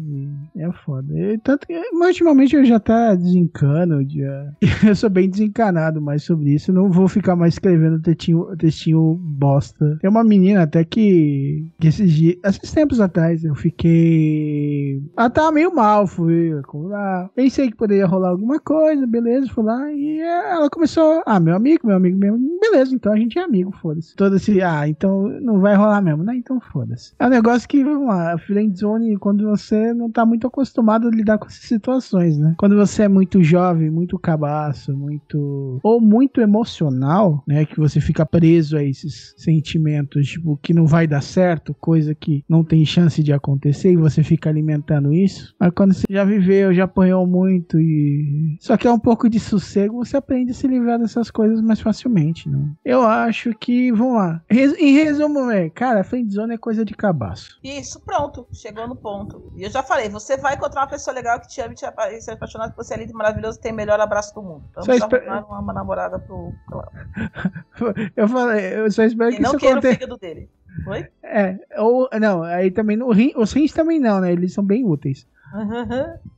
E é foda. E tanto que, mas ultimamente eu já tá desencano, já, eu sou bem desencanado mais sobre isso. Não vou ficar mais escrevendo textinho, textinho bosta. Tem uma menina até que, que esses dias, esses tempos atrás, eu fiquei, ela tava meio mal, fui lá, pensei que poderia rolar alguma coisa, beleza, fui lá e ela começou, ah, meu amigo, meu amigo mesmo, beleza, então a gente é amigo, foda-se. Todo esse, ah, então não vai rolar mesmo, né? Então foda-se. É um negócio que, vamos lá, a friendzone, quando você não tá muito acostumado a lidar com essas situações, né? Quando você é muito jovem, muito cabaço, muito. ou muito emocional, né? Que você fica preso a esses sentimentos, tipo, que não vai dar certo, coisa que não tem chance de acontecer e você fica alimentando isso. Mas quando você já viveu, já apanhou muito e só que é um pouco de sossego, você aprende a se livrar dessas coisas mais facilmente, não? Eu acho que, vamos lá. Res- em resumo, é, cara, friendzone é coisa de cabaço. Isso, pronto. Chegou no ponto. E eu já falei, você vai encontrar uma pessoa legal que te ama e te se apaixonar que você é lindo e maravilhoso e tem o melhor abraço do mundo. Vamos Só espe- arrumar uma, namorada pro. Eu falei, eu só espero E que não isso queira o fígado dele. Oi? É, ou não, aí também no rim, os rins também não, né? Eles são bem úteis.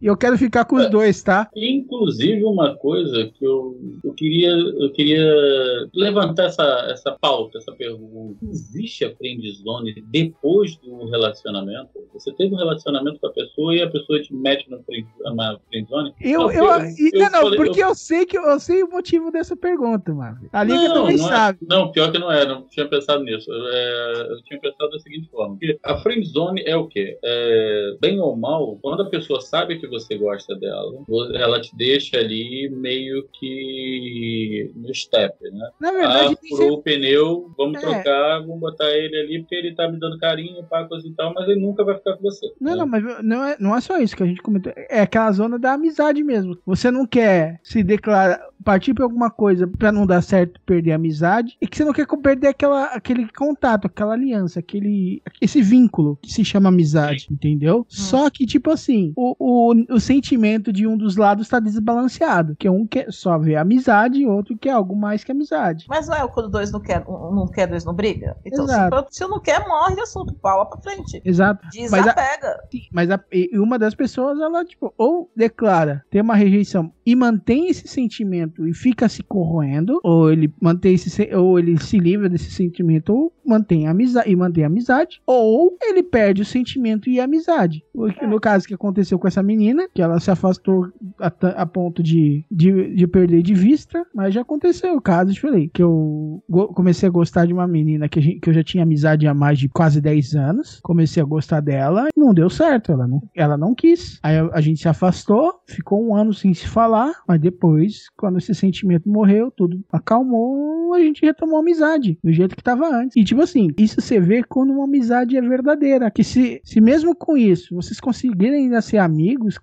E eu quero ficar com os dois, tá? Inclusive uma coisa que eu, eu queria eu queria levantar essa, essa pauta, essa pergunta. Existe a friendzone depois do relacionamento? Você teve um relacionamento com a pessoa e a pessoa te mete no friend- na friendzone? Eu, Não, eu, e- não, não, falei- porque eu- eu sei que eu sei o motivo dessa pergunta, mano. A Liga também não é- sabe. não, pior que não é, não tinha pensado nisso. É, eu tinha pensado da seguinte forma: a friendzone é o quê? É, bem ou mal, quando a pessoa sabe que você gosta dela, ela te deixa ali meio que no step, né? Na verdade, ah, furou o pneu, vamos É. trocar, vamos botar ele ali porque ele tá me dando carinho, pá, coisa e tal, mas ele nunca vai ficar com você. Não, não, mas não é, não é só isso que a gente comentou. É aquela zona da amizade mesmo. Você não quer se declarar, partir pra alguma coisa pra não dar certo, perder a amizade, e que você não quer perder aquela, aquele contato, aquela aliança, aquele esse vínculo que se chama amizade, entendeu? Só que, tipo assim, o, o, o sentimento de um dos lados tá desbalanceado. Que um quer só ver amizade e outro quer algo mais que amizade. Mas não é quando dois não quer, um não quer, dois não briga? Então, se, Exato. se não quer, morre assunto, pala pra frente. Exato. Mas a- Desapega. Mas a- uma das pessoas, ela, tipo, ou declara ter uma rejeição e mantém esse sentimento e fica se corroendo, ou ele mantém esse, se- ou ele se livra desse sentimento, ou mantém amizade e mantém amizade, ou ele perde o sentimento e a amizade. No caso que aconteceu com essa menina, que ela se afastou a, a ponto de, de, de perder de vista, mas já aconteceu o caso, eu te falei, que eu comecei a gostar de uma menina que, gente- que eu já tinha amizade há mais de quase 10 anos, comecei a gostar dela, não deu certo, ela não, ela não quis. Aí a, a gente se afastou, ficou um ano sem se falar, mas depois, quando esse sentimento morreu, tudo acalmou, a gente retomou a amizade, do jeito que tava antes. E tipo assim, isso você vê quando uma amizade é verdadeira, que se, se mesmo com isso, vocês conseguirem ainda ser amigos,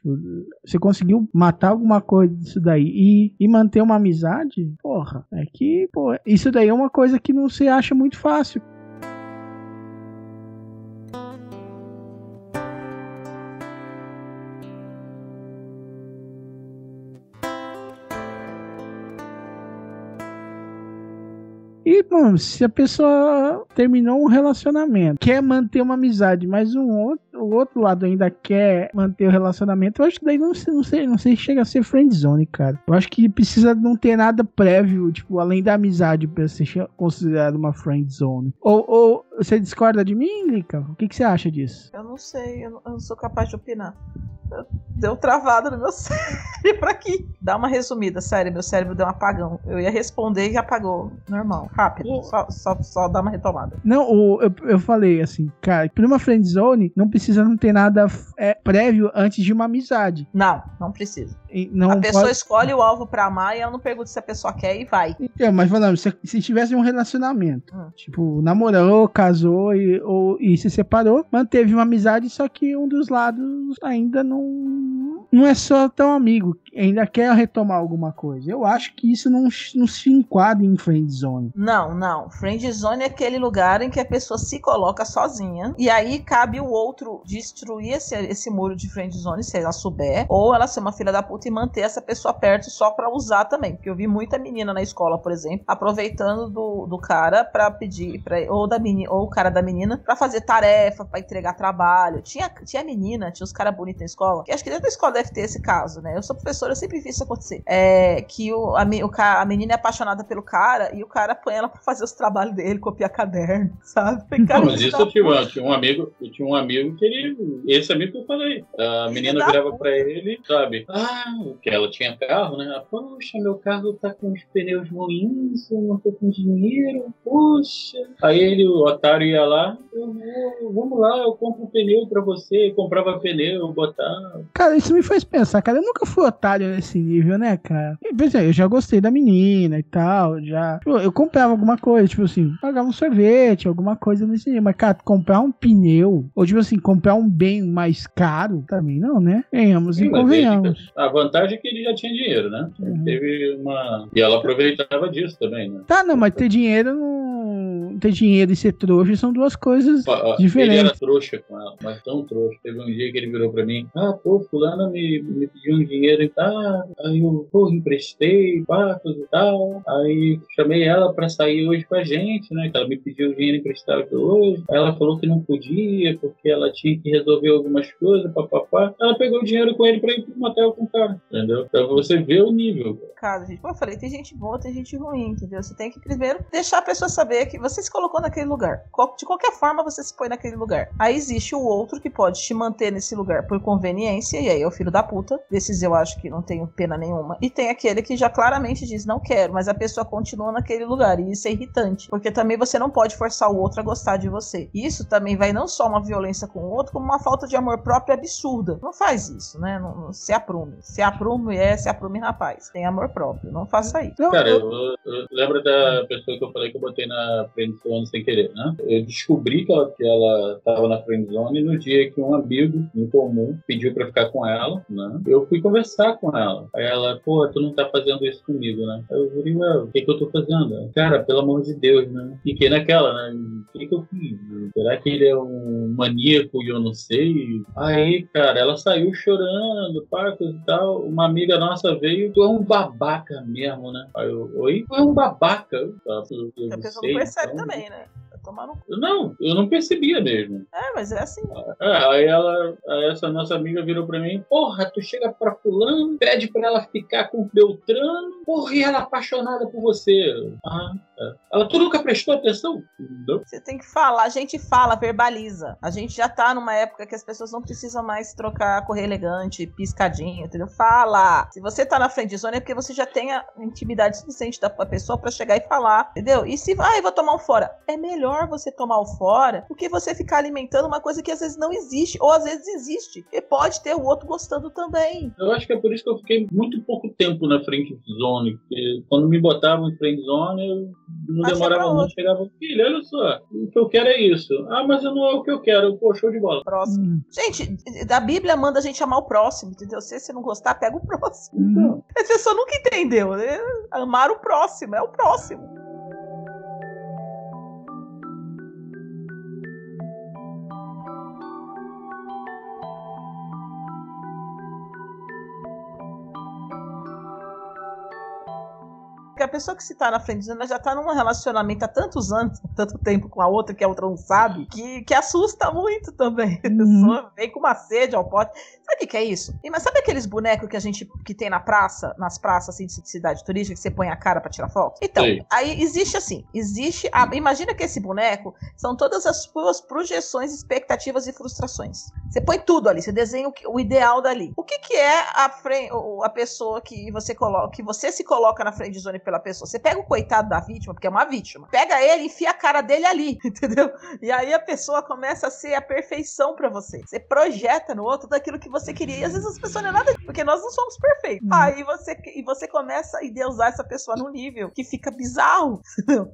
você conseguiu matar alguma coisa disso daí e, e manter uma amizade, porra, é que, pô, isso daí é uma coisa que não se acha muito fácil. E, mano, se a pessoa terminou um relacionamento, quer manter uma amizade, mas um outro, o outro lado ainda quer manter o relacionamento, eu acho que daí não, não sei, não sei se chega a ser friendzone, cara. Eu acho que precisa não ter nada prévio, tipo, além da amizade pra ser considerado uma friendzone. Ou, ou você discorda de mim, Lica? O que, que você acha disso? Eu não sei, eu não, eu não sou capaz de opinar. Eu- Deu travada no meu cérebro aqui. Dá uma resumida, sério, meu cérebro deu um apagão. Eu ia responder e apagou. Normal, rápido. Só, só, só dá uma retomada. Não, o- eu, eu falei assim, cara, pra uma friendzone não precisa não ter nada é, prévio antes de uma amizade. Não, não precisa. E Não a pessoa pode- escolhe o alvo pra amar e ela não pergunta se a pessoa quer e vai. É, mas falando, se, se tivesse um relacionamento, Hum. tipo, namorou, casou e, ou, e se separou, manteve uma amizade, só que um dos lados ainda não. Não é só tão amigo, ainda quer retomar alguma coisa. Eu acho que isso não, não se enquadra em friendzone. Não, não. Friend zone é aquele lugar em que a pessoa se coloca sozinha e aí cabe o outro destruir esse, esse muro de friend zone se ela souber, ou ela ser uma filha da puta e manter essa pessoa perto só pra usar também. Porque eu vi muita menina na escola, por exemplo, aproveitando do, do cara pra pedir, pra, ou, da menina, ou o cara da menina, pra fazer tarefa, pra entregar trabalho. Tinha, tinha menina, tinha os caras bonitos na escola, que acho que dentro da escola deve ter esse caso, né? Eu sou professora, eu sempre vi isso acontecer. É que o, a, o a menina é apaixonada pelo cara e o cara põe ela pra fazer os trabalhos dele, copiar caderno, sabe? Cara, Não, mas isso eu tinha, eu tinha um amigo, eu tinha um amigo que ele. Esse amigo que eu falei. A menina virava puta. pra ele, sabe? Ah, que ela tinha carro, né? Ela, Poxa, meu carro tá com os pneus ruins, eu não tô com dinheiro, poxa. Aí ele, o otário, ia lá, eu vou, vamos lá, eu compro um pneu pra você, eu comprava pneu, eu botava. Cara, isso me faz pensar, cara, eu nunca fui otário nesse nível, né, cara? E, Por exemplo, eu já gostei da menina e tal, já. Tipo, eu comprava alguma coisa, tipo assim, pagava um sorvete, alguma coisa nesse nível. Mas, cara, comprar um pneu, ou tipo assim, comprar um bem mais caro, também não, né? Venhamos e Sim, mas convenhamos. ele- a vantagem é que ele já tinha dinheiro, né? Ele Teve uma. E ela aproveitava disso também, né? Tá, não, mas ter dinheiro não. Ter dinheiro e ser trouxa são duas coisas Ó, ó, Ele diferentes. era trouxa com ela, mas tão trouxa. Teve um dia que ele virou pra mim: Ah, pô, fulana me, me pediu um dinheiro e tal. Aí eu, pô, emprestei, coisa e tal. Aí chamei ela pra sair hoje com a gente, né? Que ela me pediu o dinheiro emprestado hoje. Aí ela falou que não podia, porque ela tinha que resolver algumas coisas, papapá. Ela pegou o dinheiro com ele pra ir pro motel com o cara, entendeu? Pra você ver o nível. cara. Cara, gente, como eu falei, tem gente boa, tem gente ruim, entendeu? Você tem que primeiro deixar a pessoa saber que você se colocou naquele lugar. De qualquer forma, você se põe naquele lugar. Aí existe o outro que pode te manter nesse lugar por conveniência, e aí é o filho da puta. Desses eu acho que não tenho pena nenhuma. E tem aquele que já claramente diz, não quero, mas a pessoa continua naquele lugar. E isso é irritante. Porque também você não pode forçar o outro a gostar de você. Isso também vai não só uma violência com o outro, como uma falta de amor próprio absurda. Não faz isso, né? Não, não- se aprume. Se aprume é, se aprume rapaz. Tem amor próprio. Não faça isso. Cara, eu- eu, eu lembro da pessoa que eu falei que eu botei na friendzone sem querer, né? Eu descobri que ela, que ela tava na friendzone no dia que um amigo em comum pediu pra ficar com ela, né? Eu fui conversar com ela. Aí ela, pô, tu não tá fazendo isso comigo, né? Aí eu falei, ué, o que que eu tô fazendo? Cara, pelo amor de Deus, né? Fiquei naquela, né? O que que eu fiz? Será que ele é um maníaco e eu não sei? Aí, cara, ela saiu chorando, pá, coisa e tal. Uma amiga nossa veio, tu é um babaca mesmo, né? Aí eu, oi? Tu é um babaca? Eu, "Ah, eu, eu A não sei, percebe então." também, né? Tomar no... cu. Não, eu não percebia mesmo. É, mas é assim. É, aí ela, essa nossa amiga virou pra mim, porra, tu chega pra fulano, pede pra ela ficar com o Beltrano, porra, e ela é apaixonada por você. Ah. Ela, tu nunca prestou atenção? Não. Você tem que falar, a gente fala, verbaliza. A gente já tá numa época que as pessoas não precisam mais trocar correio elegante, piscadinho, entendeu? Fala! Se você tá na frente zona é porque você já tem a intimidade suficiente da pessoa pra chegar e falar, entendeu? E se vai, vou tomar um fora. É melhor você tomar o fora do que você ficar alimentando uma coisa que às vezes não existe, ou às vezes existe. E pode ter o outro gostando também. Eu acho que é por isso que eu fiquei muito pouco tempo na frente zone. Porque quando me botavam em frente zone, eu não demorava muito. Chegava, filho, olha só, o que eu quero é isso. Ah, mas eu não é o que eu quero. Pô, show de bola. Próximo. Hum, Gente, da Bíblia manda a gente amar o próximo, entendeu? Se você não gostar, pega o próximo. hum. A pessoa nunca entendeu, né? Amar o próximo, é o próximo. Pessoa que se tá na frente, ela já tá num relacionamento há tantos anos, tanto tempo com a outra, que a outra não sabe, que, que assusta muito também. A pessoa vem com uma sede ao pote. Sabe o que, que é isso? E, Mas sabe aqueles bonecos que a gente que tem na praça, nas praças assim, de cidade turística, que você põe a cara pra tirar foto? Então, Sei. aí existe assim, existe. A, imagina que esse boneco são todas as suas projeções, expectativas e frustrações. Você põe tudo ali, você desenha o, o ideal dali. O que, que é a, fren- o- a pessoa que você coloca, que você se coloca na frente de zone pela pessoa? Você pega o coitado da vítima, porque é uma vítima, pega ele e enfia a cara dele ali, entendeu? E aí a pessoa começa a ser a perfeição pra você. Você projeta no outro daquilo que você queria. E às vezes as pessoas não é nada, porque nós não somos perfeitos. Uhum. Aí você e você começa a endeusar essa pessoa num nível que fica bizarro.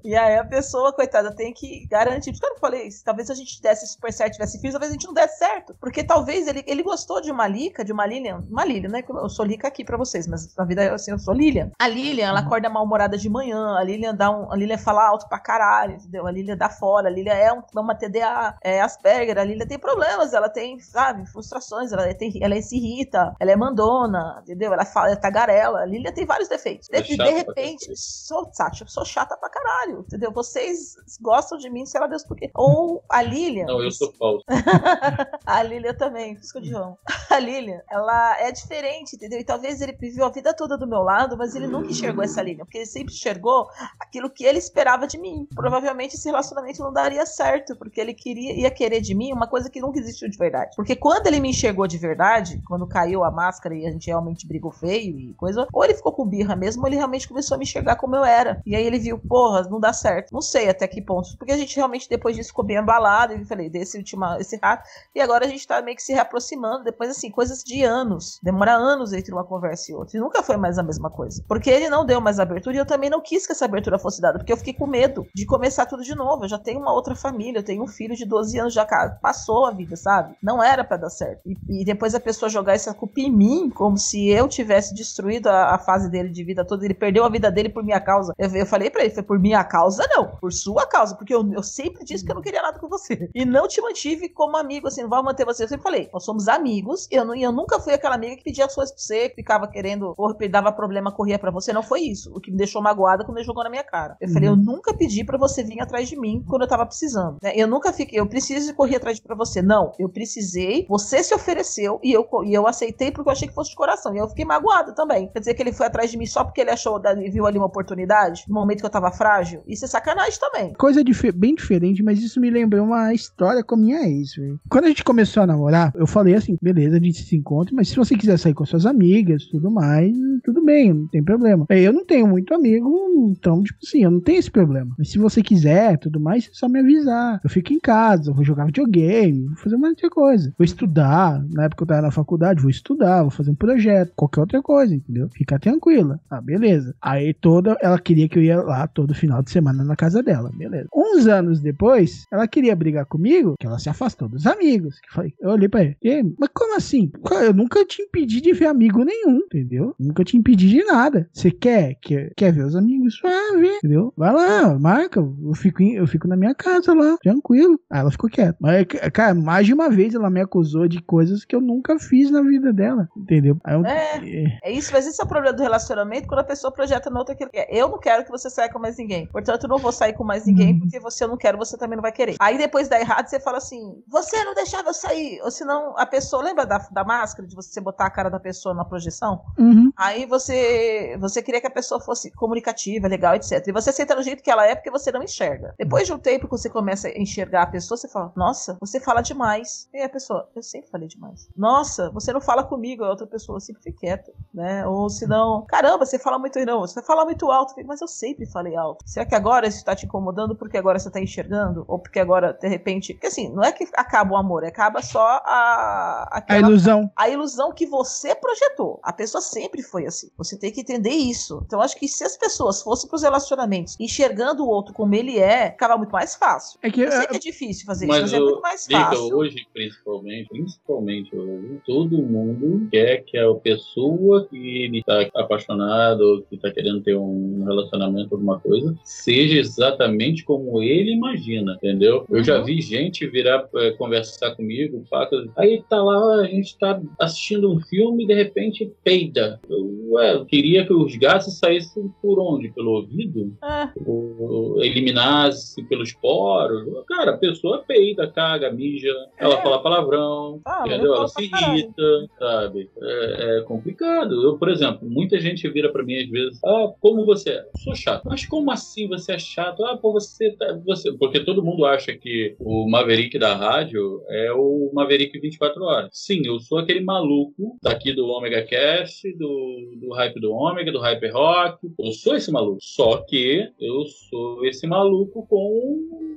E aí a pessoa, coitada, tem que garantir. Por isso que eu falei, se talvez a gente desse super certo, tivesse filhos, talvez a gente não desse certo. Porque talvez ele, ele gostou de uma Lica, de uma Lilian. Uma Lilian, né? Eu sou Lica aqui pra vocês, mas na vida assim, eu sou Lilian. A Lilian, ela acorda mal-humorada de manhã. A Lilian dá um. A Lilian fala alto pra caralho, entendeu? A Lilian dá fora. A Lilian é um, uma TDA, é Asperger. A Lilian tem problemas, ela tem, sabe, frustrações. Ela, tem, ela se irrita, ela é mandona, entendeu? Ela fala, é tagarela. A Lilian tem vários defeitos. De, de repente, sou, Sasha, sou chata pra caralho, entendeu? Vocês gostam de mim, sei lá Deus por quê. Ou a Lilian. Não, eu sou falso. a Lilian também, pisco de João. A Lilian, ela é diferente, entendeu? E talvez ele viveu a vida toda do meu lado, mas ele nunca enxergou essa Lilian, porque ele sempre enxergou aquilo que ele esperava de mim. Provavelmente esse relacionamento não daria certo, porque ele queria ia querer de mim uma coisa que nunca existiu de verdade. Porque quando ele me enxergou de verdade, verdade, quando caiu a máscara e a gente realmente brigou feio e coisa, ou ele ficou com birra mesmo, ou ele realmente começou a me enxergar como eu era. E aí ele viu, porra, não dá certo. Não sei até que ponto. Porque a gente realmente depois disso ficou bem abalado. E falei, desse último, esse rato. E agora a gente tá meio que se reaproximando. Depois, assim, coisas de anos. Demora anos entre uma conversa e outra. E nunca foi mais a mesma coisa. Porque ele não deu mais abertura e eu também não quis que essa abertura fosse dada. Porque eu fiquei com medo de começar tudo de novo. Eu já tenho uma outra família, eu tenho um filho de 12 anos, já passou a vida, sabe? Não era pra dar certo. E, e depois a pessoa jogar essa culpa em mim, como se eu tivesse destruído a, a fase dele de vida toda. Ele perdeu a vida dele por minha causa. Eu, eu falei pra ele, foi por minha causa, não. Por sua causa. Porque eu, eu sempre disse que eu não queria nada com você. E não te mantive como amigo, assim, não vai manter você. Eu sempre falei, nós somos amigos. Eu, não, eu nunca fui aquela amiga que pedia as coisas pra você, que ficava querendo, ou dava problema, corria pra você. Não foi isso. O que me deixou magoada quando ele jogou na minha cara. Eu falei, eu nunca pedi pra você vir atrás de mim quando eu tava precisando. né? Eu nunca fiquei, eu preciso correr atrás de pra você. Não, eu precisei, você se ofereceu e eu, e eu aceitei porque eu achei que fosse de coração. E eu fiquei magoada também. Quer dizer que ele foi atrás de mim só porque ele achou, viu ali uma oportunidade, no momento que eu tava frágil. Isso é sacanagem também. Coisa dife- bem diferente, mas isso me lembrou uma história com a minha ex, velho. Quando a gente começou a namorar, eu falei assim, beleza, a gente se encontra, mas se você quiser sair com suas amigas, tudo mais, tudo bem, não tem problema. É, Eu não tenho muito amigo, então, tipo assim, eu não tenho esse problema. Mas se você quiser, tudo mais, é só me avisar. Eu fico em casa, eu vou jogar videogame, vou fazer uma outra coisa. Vou estudar, na época eu na faculdade, vou estudar, vou fazer um projeto, qualquer outra coisa, entendeu? Fica tranquila. Ah, beleza. Aí toda, ela queria que eu ia lá todo final de semana na casa dela, beleza. Uns anos depois, ela queria brigar comigo, que ela se afastou dos amigos. Que falei, eu olhei pra ele, "E, mas como assim? Eu nunca te impedi de ver amigo nenhum, entendeu? Nunca te impedi de nada. Você quer, quer, quer ver os amigos? Ah, vê, entendeu? Vai lá, marca, eu fico, eu fico na minha casa lá, tranquilo. Aí ela ficou quieta. Mas, cara, mais de uma vez ela me acusou de coisas que eu nunca fiz na vida dela, entendeu? Eu, É. É isso, mas esse é o problema do relacionamento quando a pessoa projeta na outra que quer. Eu não quero que você saia com mais ninguém. Portanto, eu não vou sair com mais ninguém, porque você eu não quero, você também não vai querer. Aí depois dá errado, você fala assim: você não deixava eu sair. Ou senão a pessoa, lembra da, da máscara, de você botar a cara da pessoa na projeção? Uhum. Aí você você queria que a pessoa fosse comunicativa, legal, etc. E você aceita do jeito que ela é porque você não enxerga. Depois de um tempo que você começa a enxergar a pessoa, você fala: Nossa, você fala demais. E a pessoa, eu sempre falei demais. Nossa, você não fala comigo, a outra pessoa eu sempre fica quieta, né? Ou se não, caramba, você fala muito não, você fala muito alto, mas eu sempre falei alto. Será que agora isso tá te incomodando porque agora você tá enxergando? Ou porque agora, de repente. Porque assim, não é que acaba o amor, é acaba só a. A aquela- ilusão. a ilusão que você projetou. A pessoa sempre foi assim. Você tem que entender isso. Então, acho que se as pessoas fossem pros relacionamentos enxergando o outro como ele é, ficava muito mais fácil. É que Eu sei é, que é difícil fazer isso, Mas, mas é muito mais Liga, fácil. hoje, principalmente, principalmente hoje, todo mundo quer que a pessoa que ele tá apaixonado ou que tá querendo ter um relacionamento, alguma coisa, seja exatamente como ele imagina, entendeu? Eu já Uhum. vi gente virar eh, conversar comigo, faca, aí tá lá, a gente tá assistindo um filme e de repente peida. Eu, ué, eu queria que os gases saíssem por onde? Pelo ouvido? É. o- eliminasse pelos poros. Cara, a pessoa peida, caga, mija, ela É. fala palavrão, Ah, entendeu? eu Ela se. Irrita, sabe? É, é complicado. Eu, por exemplo, muita gente vira pra mim às vezes, ah, como você é? Sou chato. Mas como assim você é chato? Ah, pô, você tá. Você... Porque todo mundo acha que o Maverick da rádio é o Maverick 24 horas. Sim, eu sou aquele maluco daqui do Omega Cast, do, do hype do Omega, do hype rock. Eu sou esse maluco. Só que eu sou esse maluco com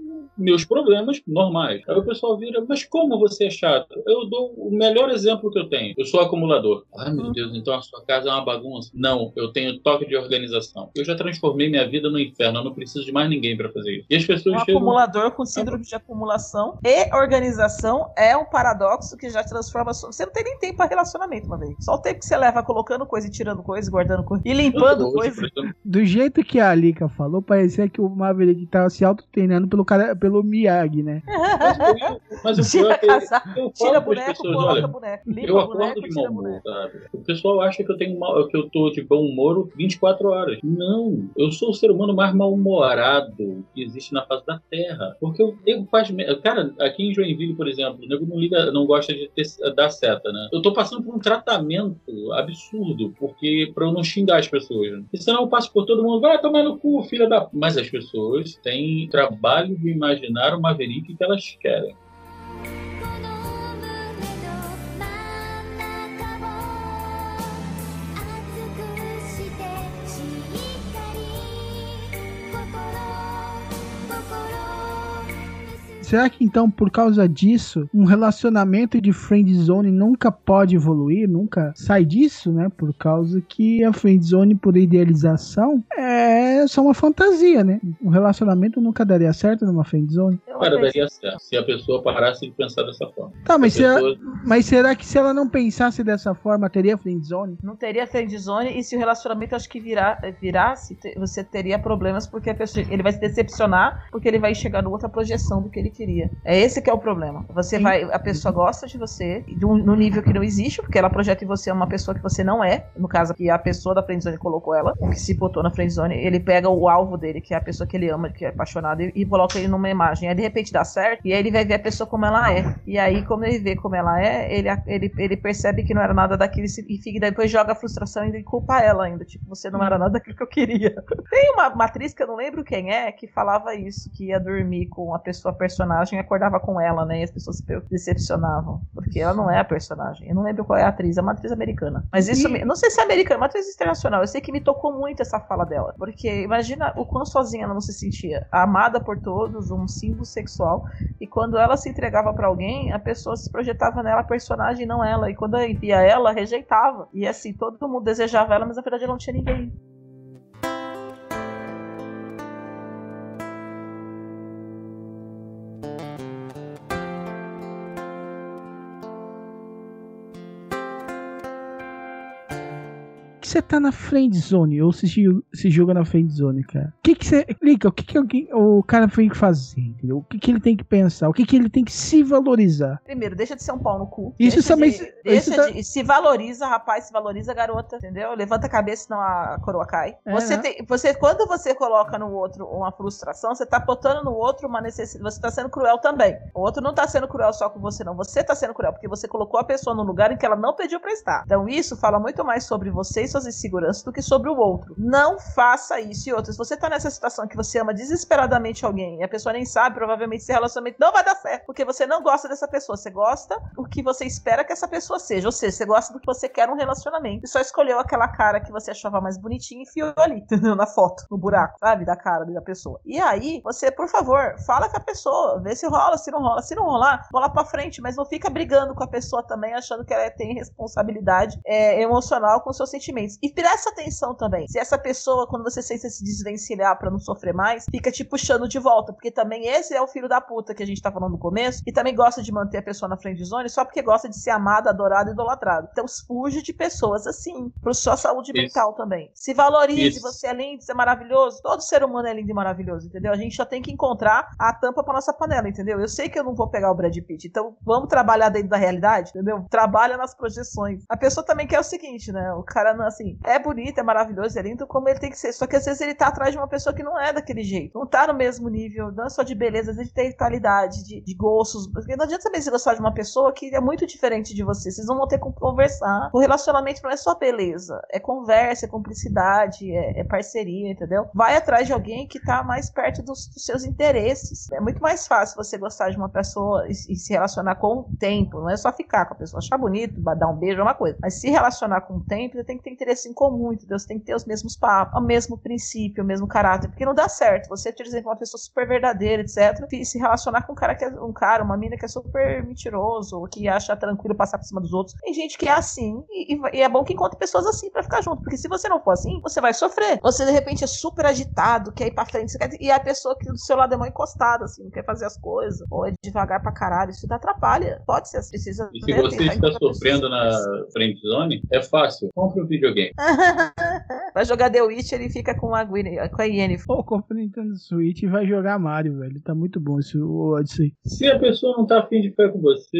meus problemas normais. Aí o pessoal vira, mas como você é chato? Eu dou o melhor exemplo que eu tenho. Eu sou acumulador. Ai, meu Deus, então a sua casa é uma bagunça. Não, eu tenho toque de organização. Eu já transformei minha vida no inferno. Eu não preciso de mais ninguém pra fazer isso. E as pessoas Um chegam. acumulador com síndrome de acumulação e organização é um paradoxo que já transforma. sua- Você não tem nem tempo para relacionamento, uma vez. Só o tempo que você leva colocando coisa e tirando coisa, guardando coisa e limpando coisa. do jeito que a Alika falou, parecia que o Maverick tava se auto-treinando pelo, cara, pelo Miyagi, né? Mas o Tira pior é que casaco, eu tira boneco, pessoas, coloca olha, boneco. Limpa eu boneco, acordo de tira mau humor, boneco. sabe? O pessoal acha que eu tenho mal, que eu tô de bom humor 24 horas. Não, eu sou o ser humano mais mal-humorado que existe na face da Terra. Porque o nego faz. Cara, aqui em Joinville, por exemplo, o nego não liga, não gosta de ter, dar seta, né? Eu tô passando por um tratamento absurdo, porque pra eu não xingar as pessoas. Né? E senão eu passo por todo mundo, vai tomar no cu, filha da. Mas as pessoas têm trabalho de imaginar o Maverick que elas querem. Será que então por causa disso, um relacionamento de friend zone nunca pode evoluir, nunca sai disso, né? Por causa que a friend zone por idealização é só uma fantasia, né? Um relacionamento nunca daria certo numa friend zone. Cara, daria certo se a pessoa parasse de pensar dessa forma. Tá, mas, Se pessoa- mas será que se ela não pensasse dessa forma, teria friend zone? Não teria friend zone e se o relacionamento acho que virar, virasse, você teria problemas porque a pessoa, ele vai se decepcionar porque ele vai chegar no outra projeção do que ele queria. É esse que é o problema. Você Sim. vai, a pessoa gosta de você de um- no nível que não existe, porque ela projeta em você uma pessoa que você não é. No caso que a pessoa da friend zone colocou ela, o que se botou na friend zone, ele pega o alvo dele, que é a pessoa que ele ama, que é apaixonado e, e coloca ele numa imagem. Aí de repente dá certo e aí ele vai ver a pessoa como ela é. E aí como ele vê como ela é, ele, ele, ele percebe que não era nada daquilo e se- e fica, depois joga a frustração e culpa ela ainda. Tipo, você não era nada daquilo que eu queria. Tem uma, uma atriz que eu não lembro quem é, que falava isso, que ia dormir com a pessoa personagem e acordava com ela, né? E as pessoas se decepcionavam. Porque ela não é a personagem. Eu não lembro qual é a atriz, é uma atriz americana. Mas isso, me- não sei se é americana, é uma atriz internacional. Eu sei que me tocou muito essa fala dela. Porque imagina o quão sozinha ela não se sentia. Amada por todos, um símbolo sexual. E quando ela se entregava pra alguém, a pessoa se projetava nela, a personagem, não ela. E quando via ela, rejeitava. E assim, todo mundo desejava ela, mas na verdade ela não tinha ninguém. Você tá na friend zone ou se, se joga na friend zone, cara? O que que você. Liga, o que que alguém, o cara tem que fazer, entendeu? O que que ele tem que pensar? O que que ele tem que se valorizar? Primeiro, deixa de ser um pau no cu. Isso deixa também de, se- deixa isso tá- de- se valoriza, rapaz, se valoriza, garota, entendeu? Levanta a cabeça, senão a coroa cai. É, você né? tem, você, quando você coloca no outro uma frustração, você tá botando no outro uma necessidade. Você tá sendo cruel também. O outro não tá sendo cruel só com você, não. Você tá sendo cruel porque você colocou a pessoa no lugar em que ela não pediu pra estar. Então, isso fala muito mais sobre você e suas inseguranças do que sobre o outro. Não faça isso. E outra, se você tá nessa situação que você ama desesperadamente alguém e a pessoa nem sabe, provavelmente esse relacionamento não vai dar certo, porque você não gosta dessa pessoa. Você gosta do que você espera que essa pessoa seja. Ou seja, você gosta do que você quer num relacionamento. E só escolheu aquela cara que você achava mais bonitinha e enfiou ali, entendeu? Na foto, no buraco, sabe? Da cara da pessoa. E aí, você, por favor, fala com a pessoa, vê se rola, se não rola. Se não rolar, bola pra frente, mas não fica brigando com a pessoa também, achando que ela tem responsabilidade é, emocional com seus sentimentos. E presta atenção também. Se essa pessoa, quando você tenta se desvencilhar pra não sofrer mais, fica te puxando de volta. Porque também esse é o filho da puta que a gente tá falando no começo, e também gosta de manter a pessoa na friend zone só porque gosta de ser amada, adorada, idolatrada. Então fuja de pessoas assim, por sua saúde Isso. mental também. Se valorize, Isso. você é lindo, você é maravilhoso. Todo ser humano é lindo e maravilhoso, entendeu? A gente só tem que encontrar a tampa pra nossa panela, entendeu? Eu sei que eu não vou pegar o Brad Pitt, então vamos trabalhar dentro da realidade, entendeu? Trabalha nas projeções. A pessoa também quer o seguinte, né? O cara, não, assim, é bonito, é maravilhoso, é lindo como ele tem que ser. Só que às vezes ele tá atrás de uma pessoa que não é daquele jeito. Não tá no mesmo nível, não é só de beleza, às vezes de intelectualidade, de, de gostos. Porque não adianta também você gostar de uma pessoa que é muito diferente de você. Vocês não vão ter como conversar. O relacionamento não é só beleza, é conversa, é cumplicidade, é, é parceria, entendeu? Vai atrás de alguém que tá mais perto dos, dos seus interesses. É muito mais fácil você gostar de uma pessoa e, e se relacionar com o tempo. Não é só ficar com a pessoa, achar bonito, dar um beijo é uma coisa. Mas se relacionar com o tempo, você tem que ter interesse em comum, entendeu? Você tem que ter os mesmos papos, o mesmo princípio, o mesmo caráter. Porque não dá certo. Você, por exemplo, uma pessoa super verdadeira, etc., e se relacionar com um cara que é um cara, uma mina que é super mentiroso, ou que acha tranquilo passar por cima dos outros. Tem gente que é assim, e, e é bom que encontre pessoas assim pra ficar junto. Porque se você não for assim, você vai sofrer. Você, de repente, é super agitado, quer ir pra frente, quer- e a pessoa que do seu lado é mão encostada, assim, não quer fazer as coisas, ou é devagar pra caralho, isso te atrapalha. Pode ser, precisa. E se né, você está sofrendo na pessoas. friend zone, é fácil. Compre um videogame. Vai jogar The Witcher e fica com a, Gwyn- com a Yennefer. Pô, compra o Nintendo Switch e vai jogar Mario, velho. Tá muito bom esse o Odyssey. Se a pessoa não tá afim de ficar com você,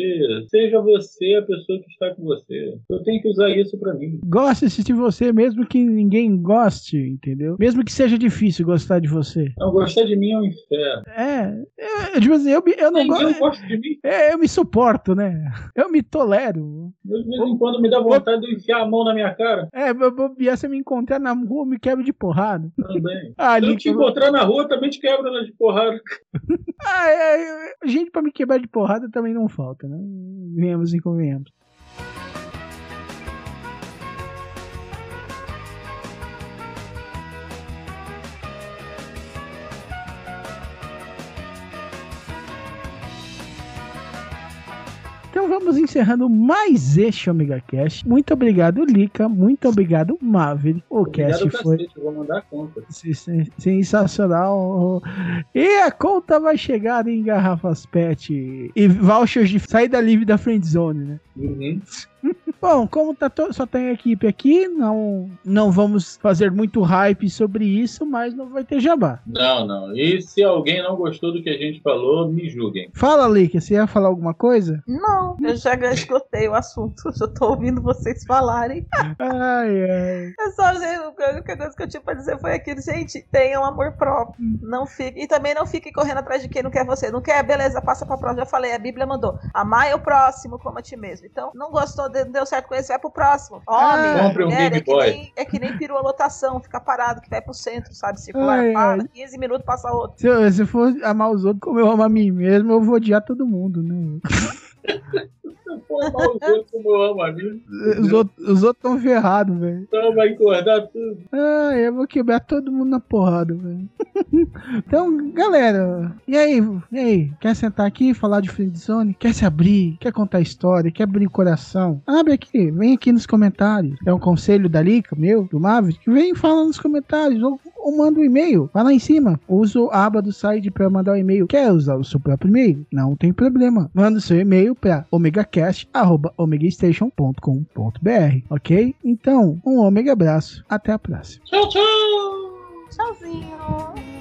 seja você a pessoa que está com você. Eu tenho que usar isso pra mim. Goste de você, mesmo que ninguém goste, entendeu? Mesmo que seja difícil gostar de você. Não, gostar de mim é um inferno. É, eu, tipo assim, eu, eu não gosto. gosta de mim. É, eu me suporto, né? Eu me tolero. De vez em quando me dá vontade de enfiar a mão na minha cara. É, eu vou se me encontrar na rua, me quebra de porrada. Também. Ah, Se eu ali te encontrar na rua, também te quebra de porrada. Ah, é, é, gente pra me quebrar de porrada também não falta, né? Venhamos e convenhamos. Então vamos encerrando mais este Omega Cash. Muito obrigado, Lica. Muito obrigado, Maverick. O Obrigado, cast foi cacete, vou mandar a conta. sen- sensacional. E a conta vai chegar em garrafas PET e vouchers de saída livre da Friend Zone, né? Uhum. Bom, como tá to- só tem equipe aqui, não, não vamos fazer muito hype sobre isso, mas não vai ter jabá. Não, não. E se alguém não gostou do que a gente falou, me julguem. Fala, Lica, você ia falar alguma coisa? Não, eu já escutei o assunto. Já tô ouvindo vocês falarem. Ai, ai. É só, gente, a única coisa que eu tinha pra dizer foi aquilo, gente, tenham amor próprio. Não fique, e também não fique correndo atrás de quem não quer você. Não quer? Beleza, passa pra próxima. Já falei, a Bíblia mandou. Amar é o próximo como a ti mesmo. Então, não gostou, de- deu certo com esse, vai pro próximo. Homem, Ah, Compre um é que, nem, é que nem fica parado, que vai pro centro, sabe? Circular, Ai, fala, ai. 15 minutos, passa outro. Se eu, se eu for amar os outros como eu amo a mim mesmo, eu vou odiar todo mundo, né? Pô, mal os outros como eu amo a mim. Os outros os outros tão ferrados, velho. Então vai engordar tudo. Ah, eu vou quebrar todo mundo na porrada, velho. então, galera, e aí? E aí? Quer sentar aqui e falar de Friendzone? Quer se abrir? Quer contar história? Quer abrir o coração? Abre aqui, vem aqui nos comentários. É um conselho da Lica, meu, do Maverick. Vem e fala nos comentários. Ou, ou manda um e-mail. Vai lá em cima. Usa a aba do site para mandar o e-mail. Quer usar o seu próprio e-mail? Não tem problema. Manda o seu e-mail para omegacast.omegastation.com.br. Ok? Então, um omega abraço. Até a próxima. Tchau, tchau! Tchauzinho.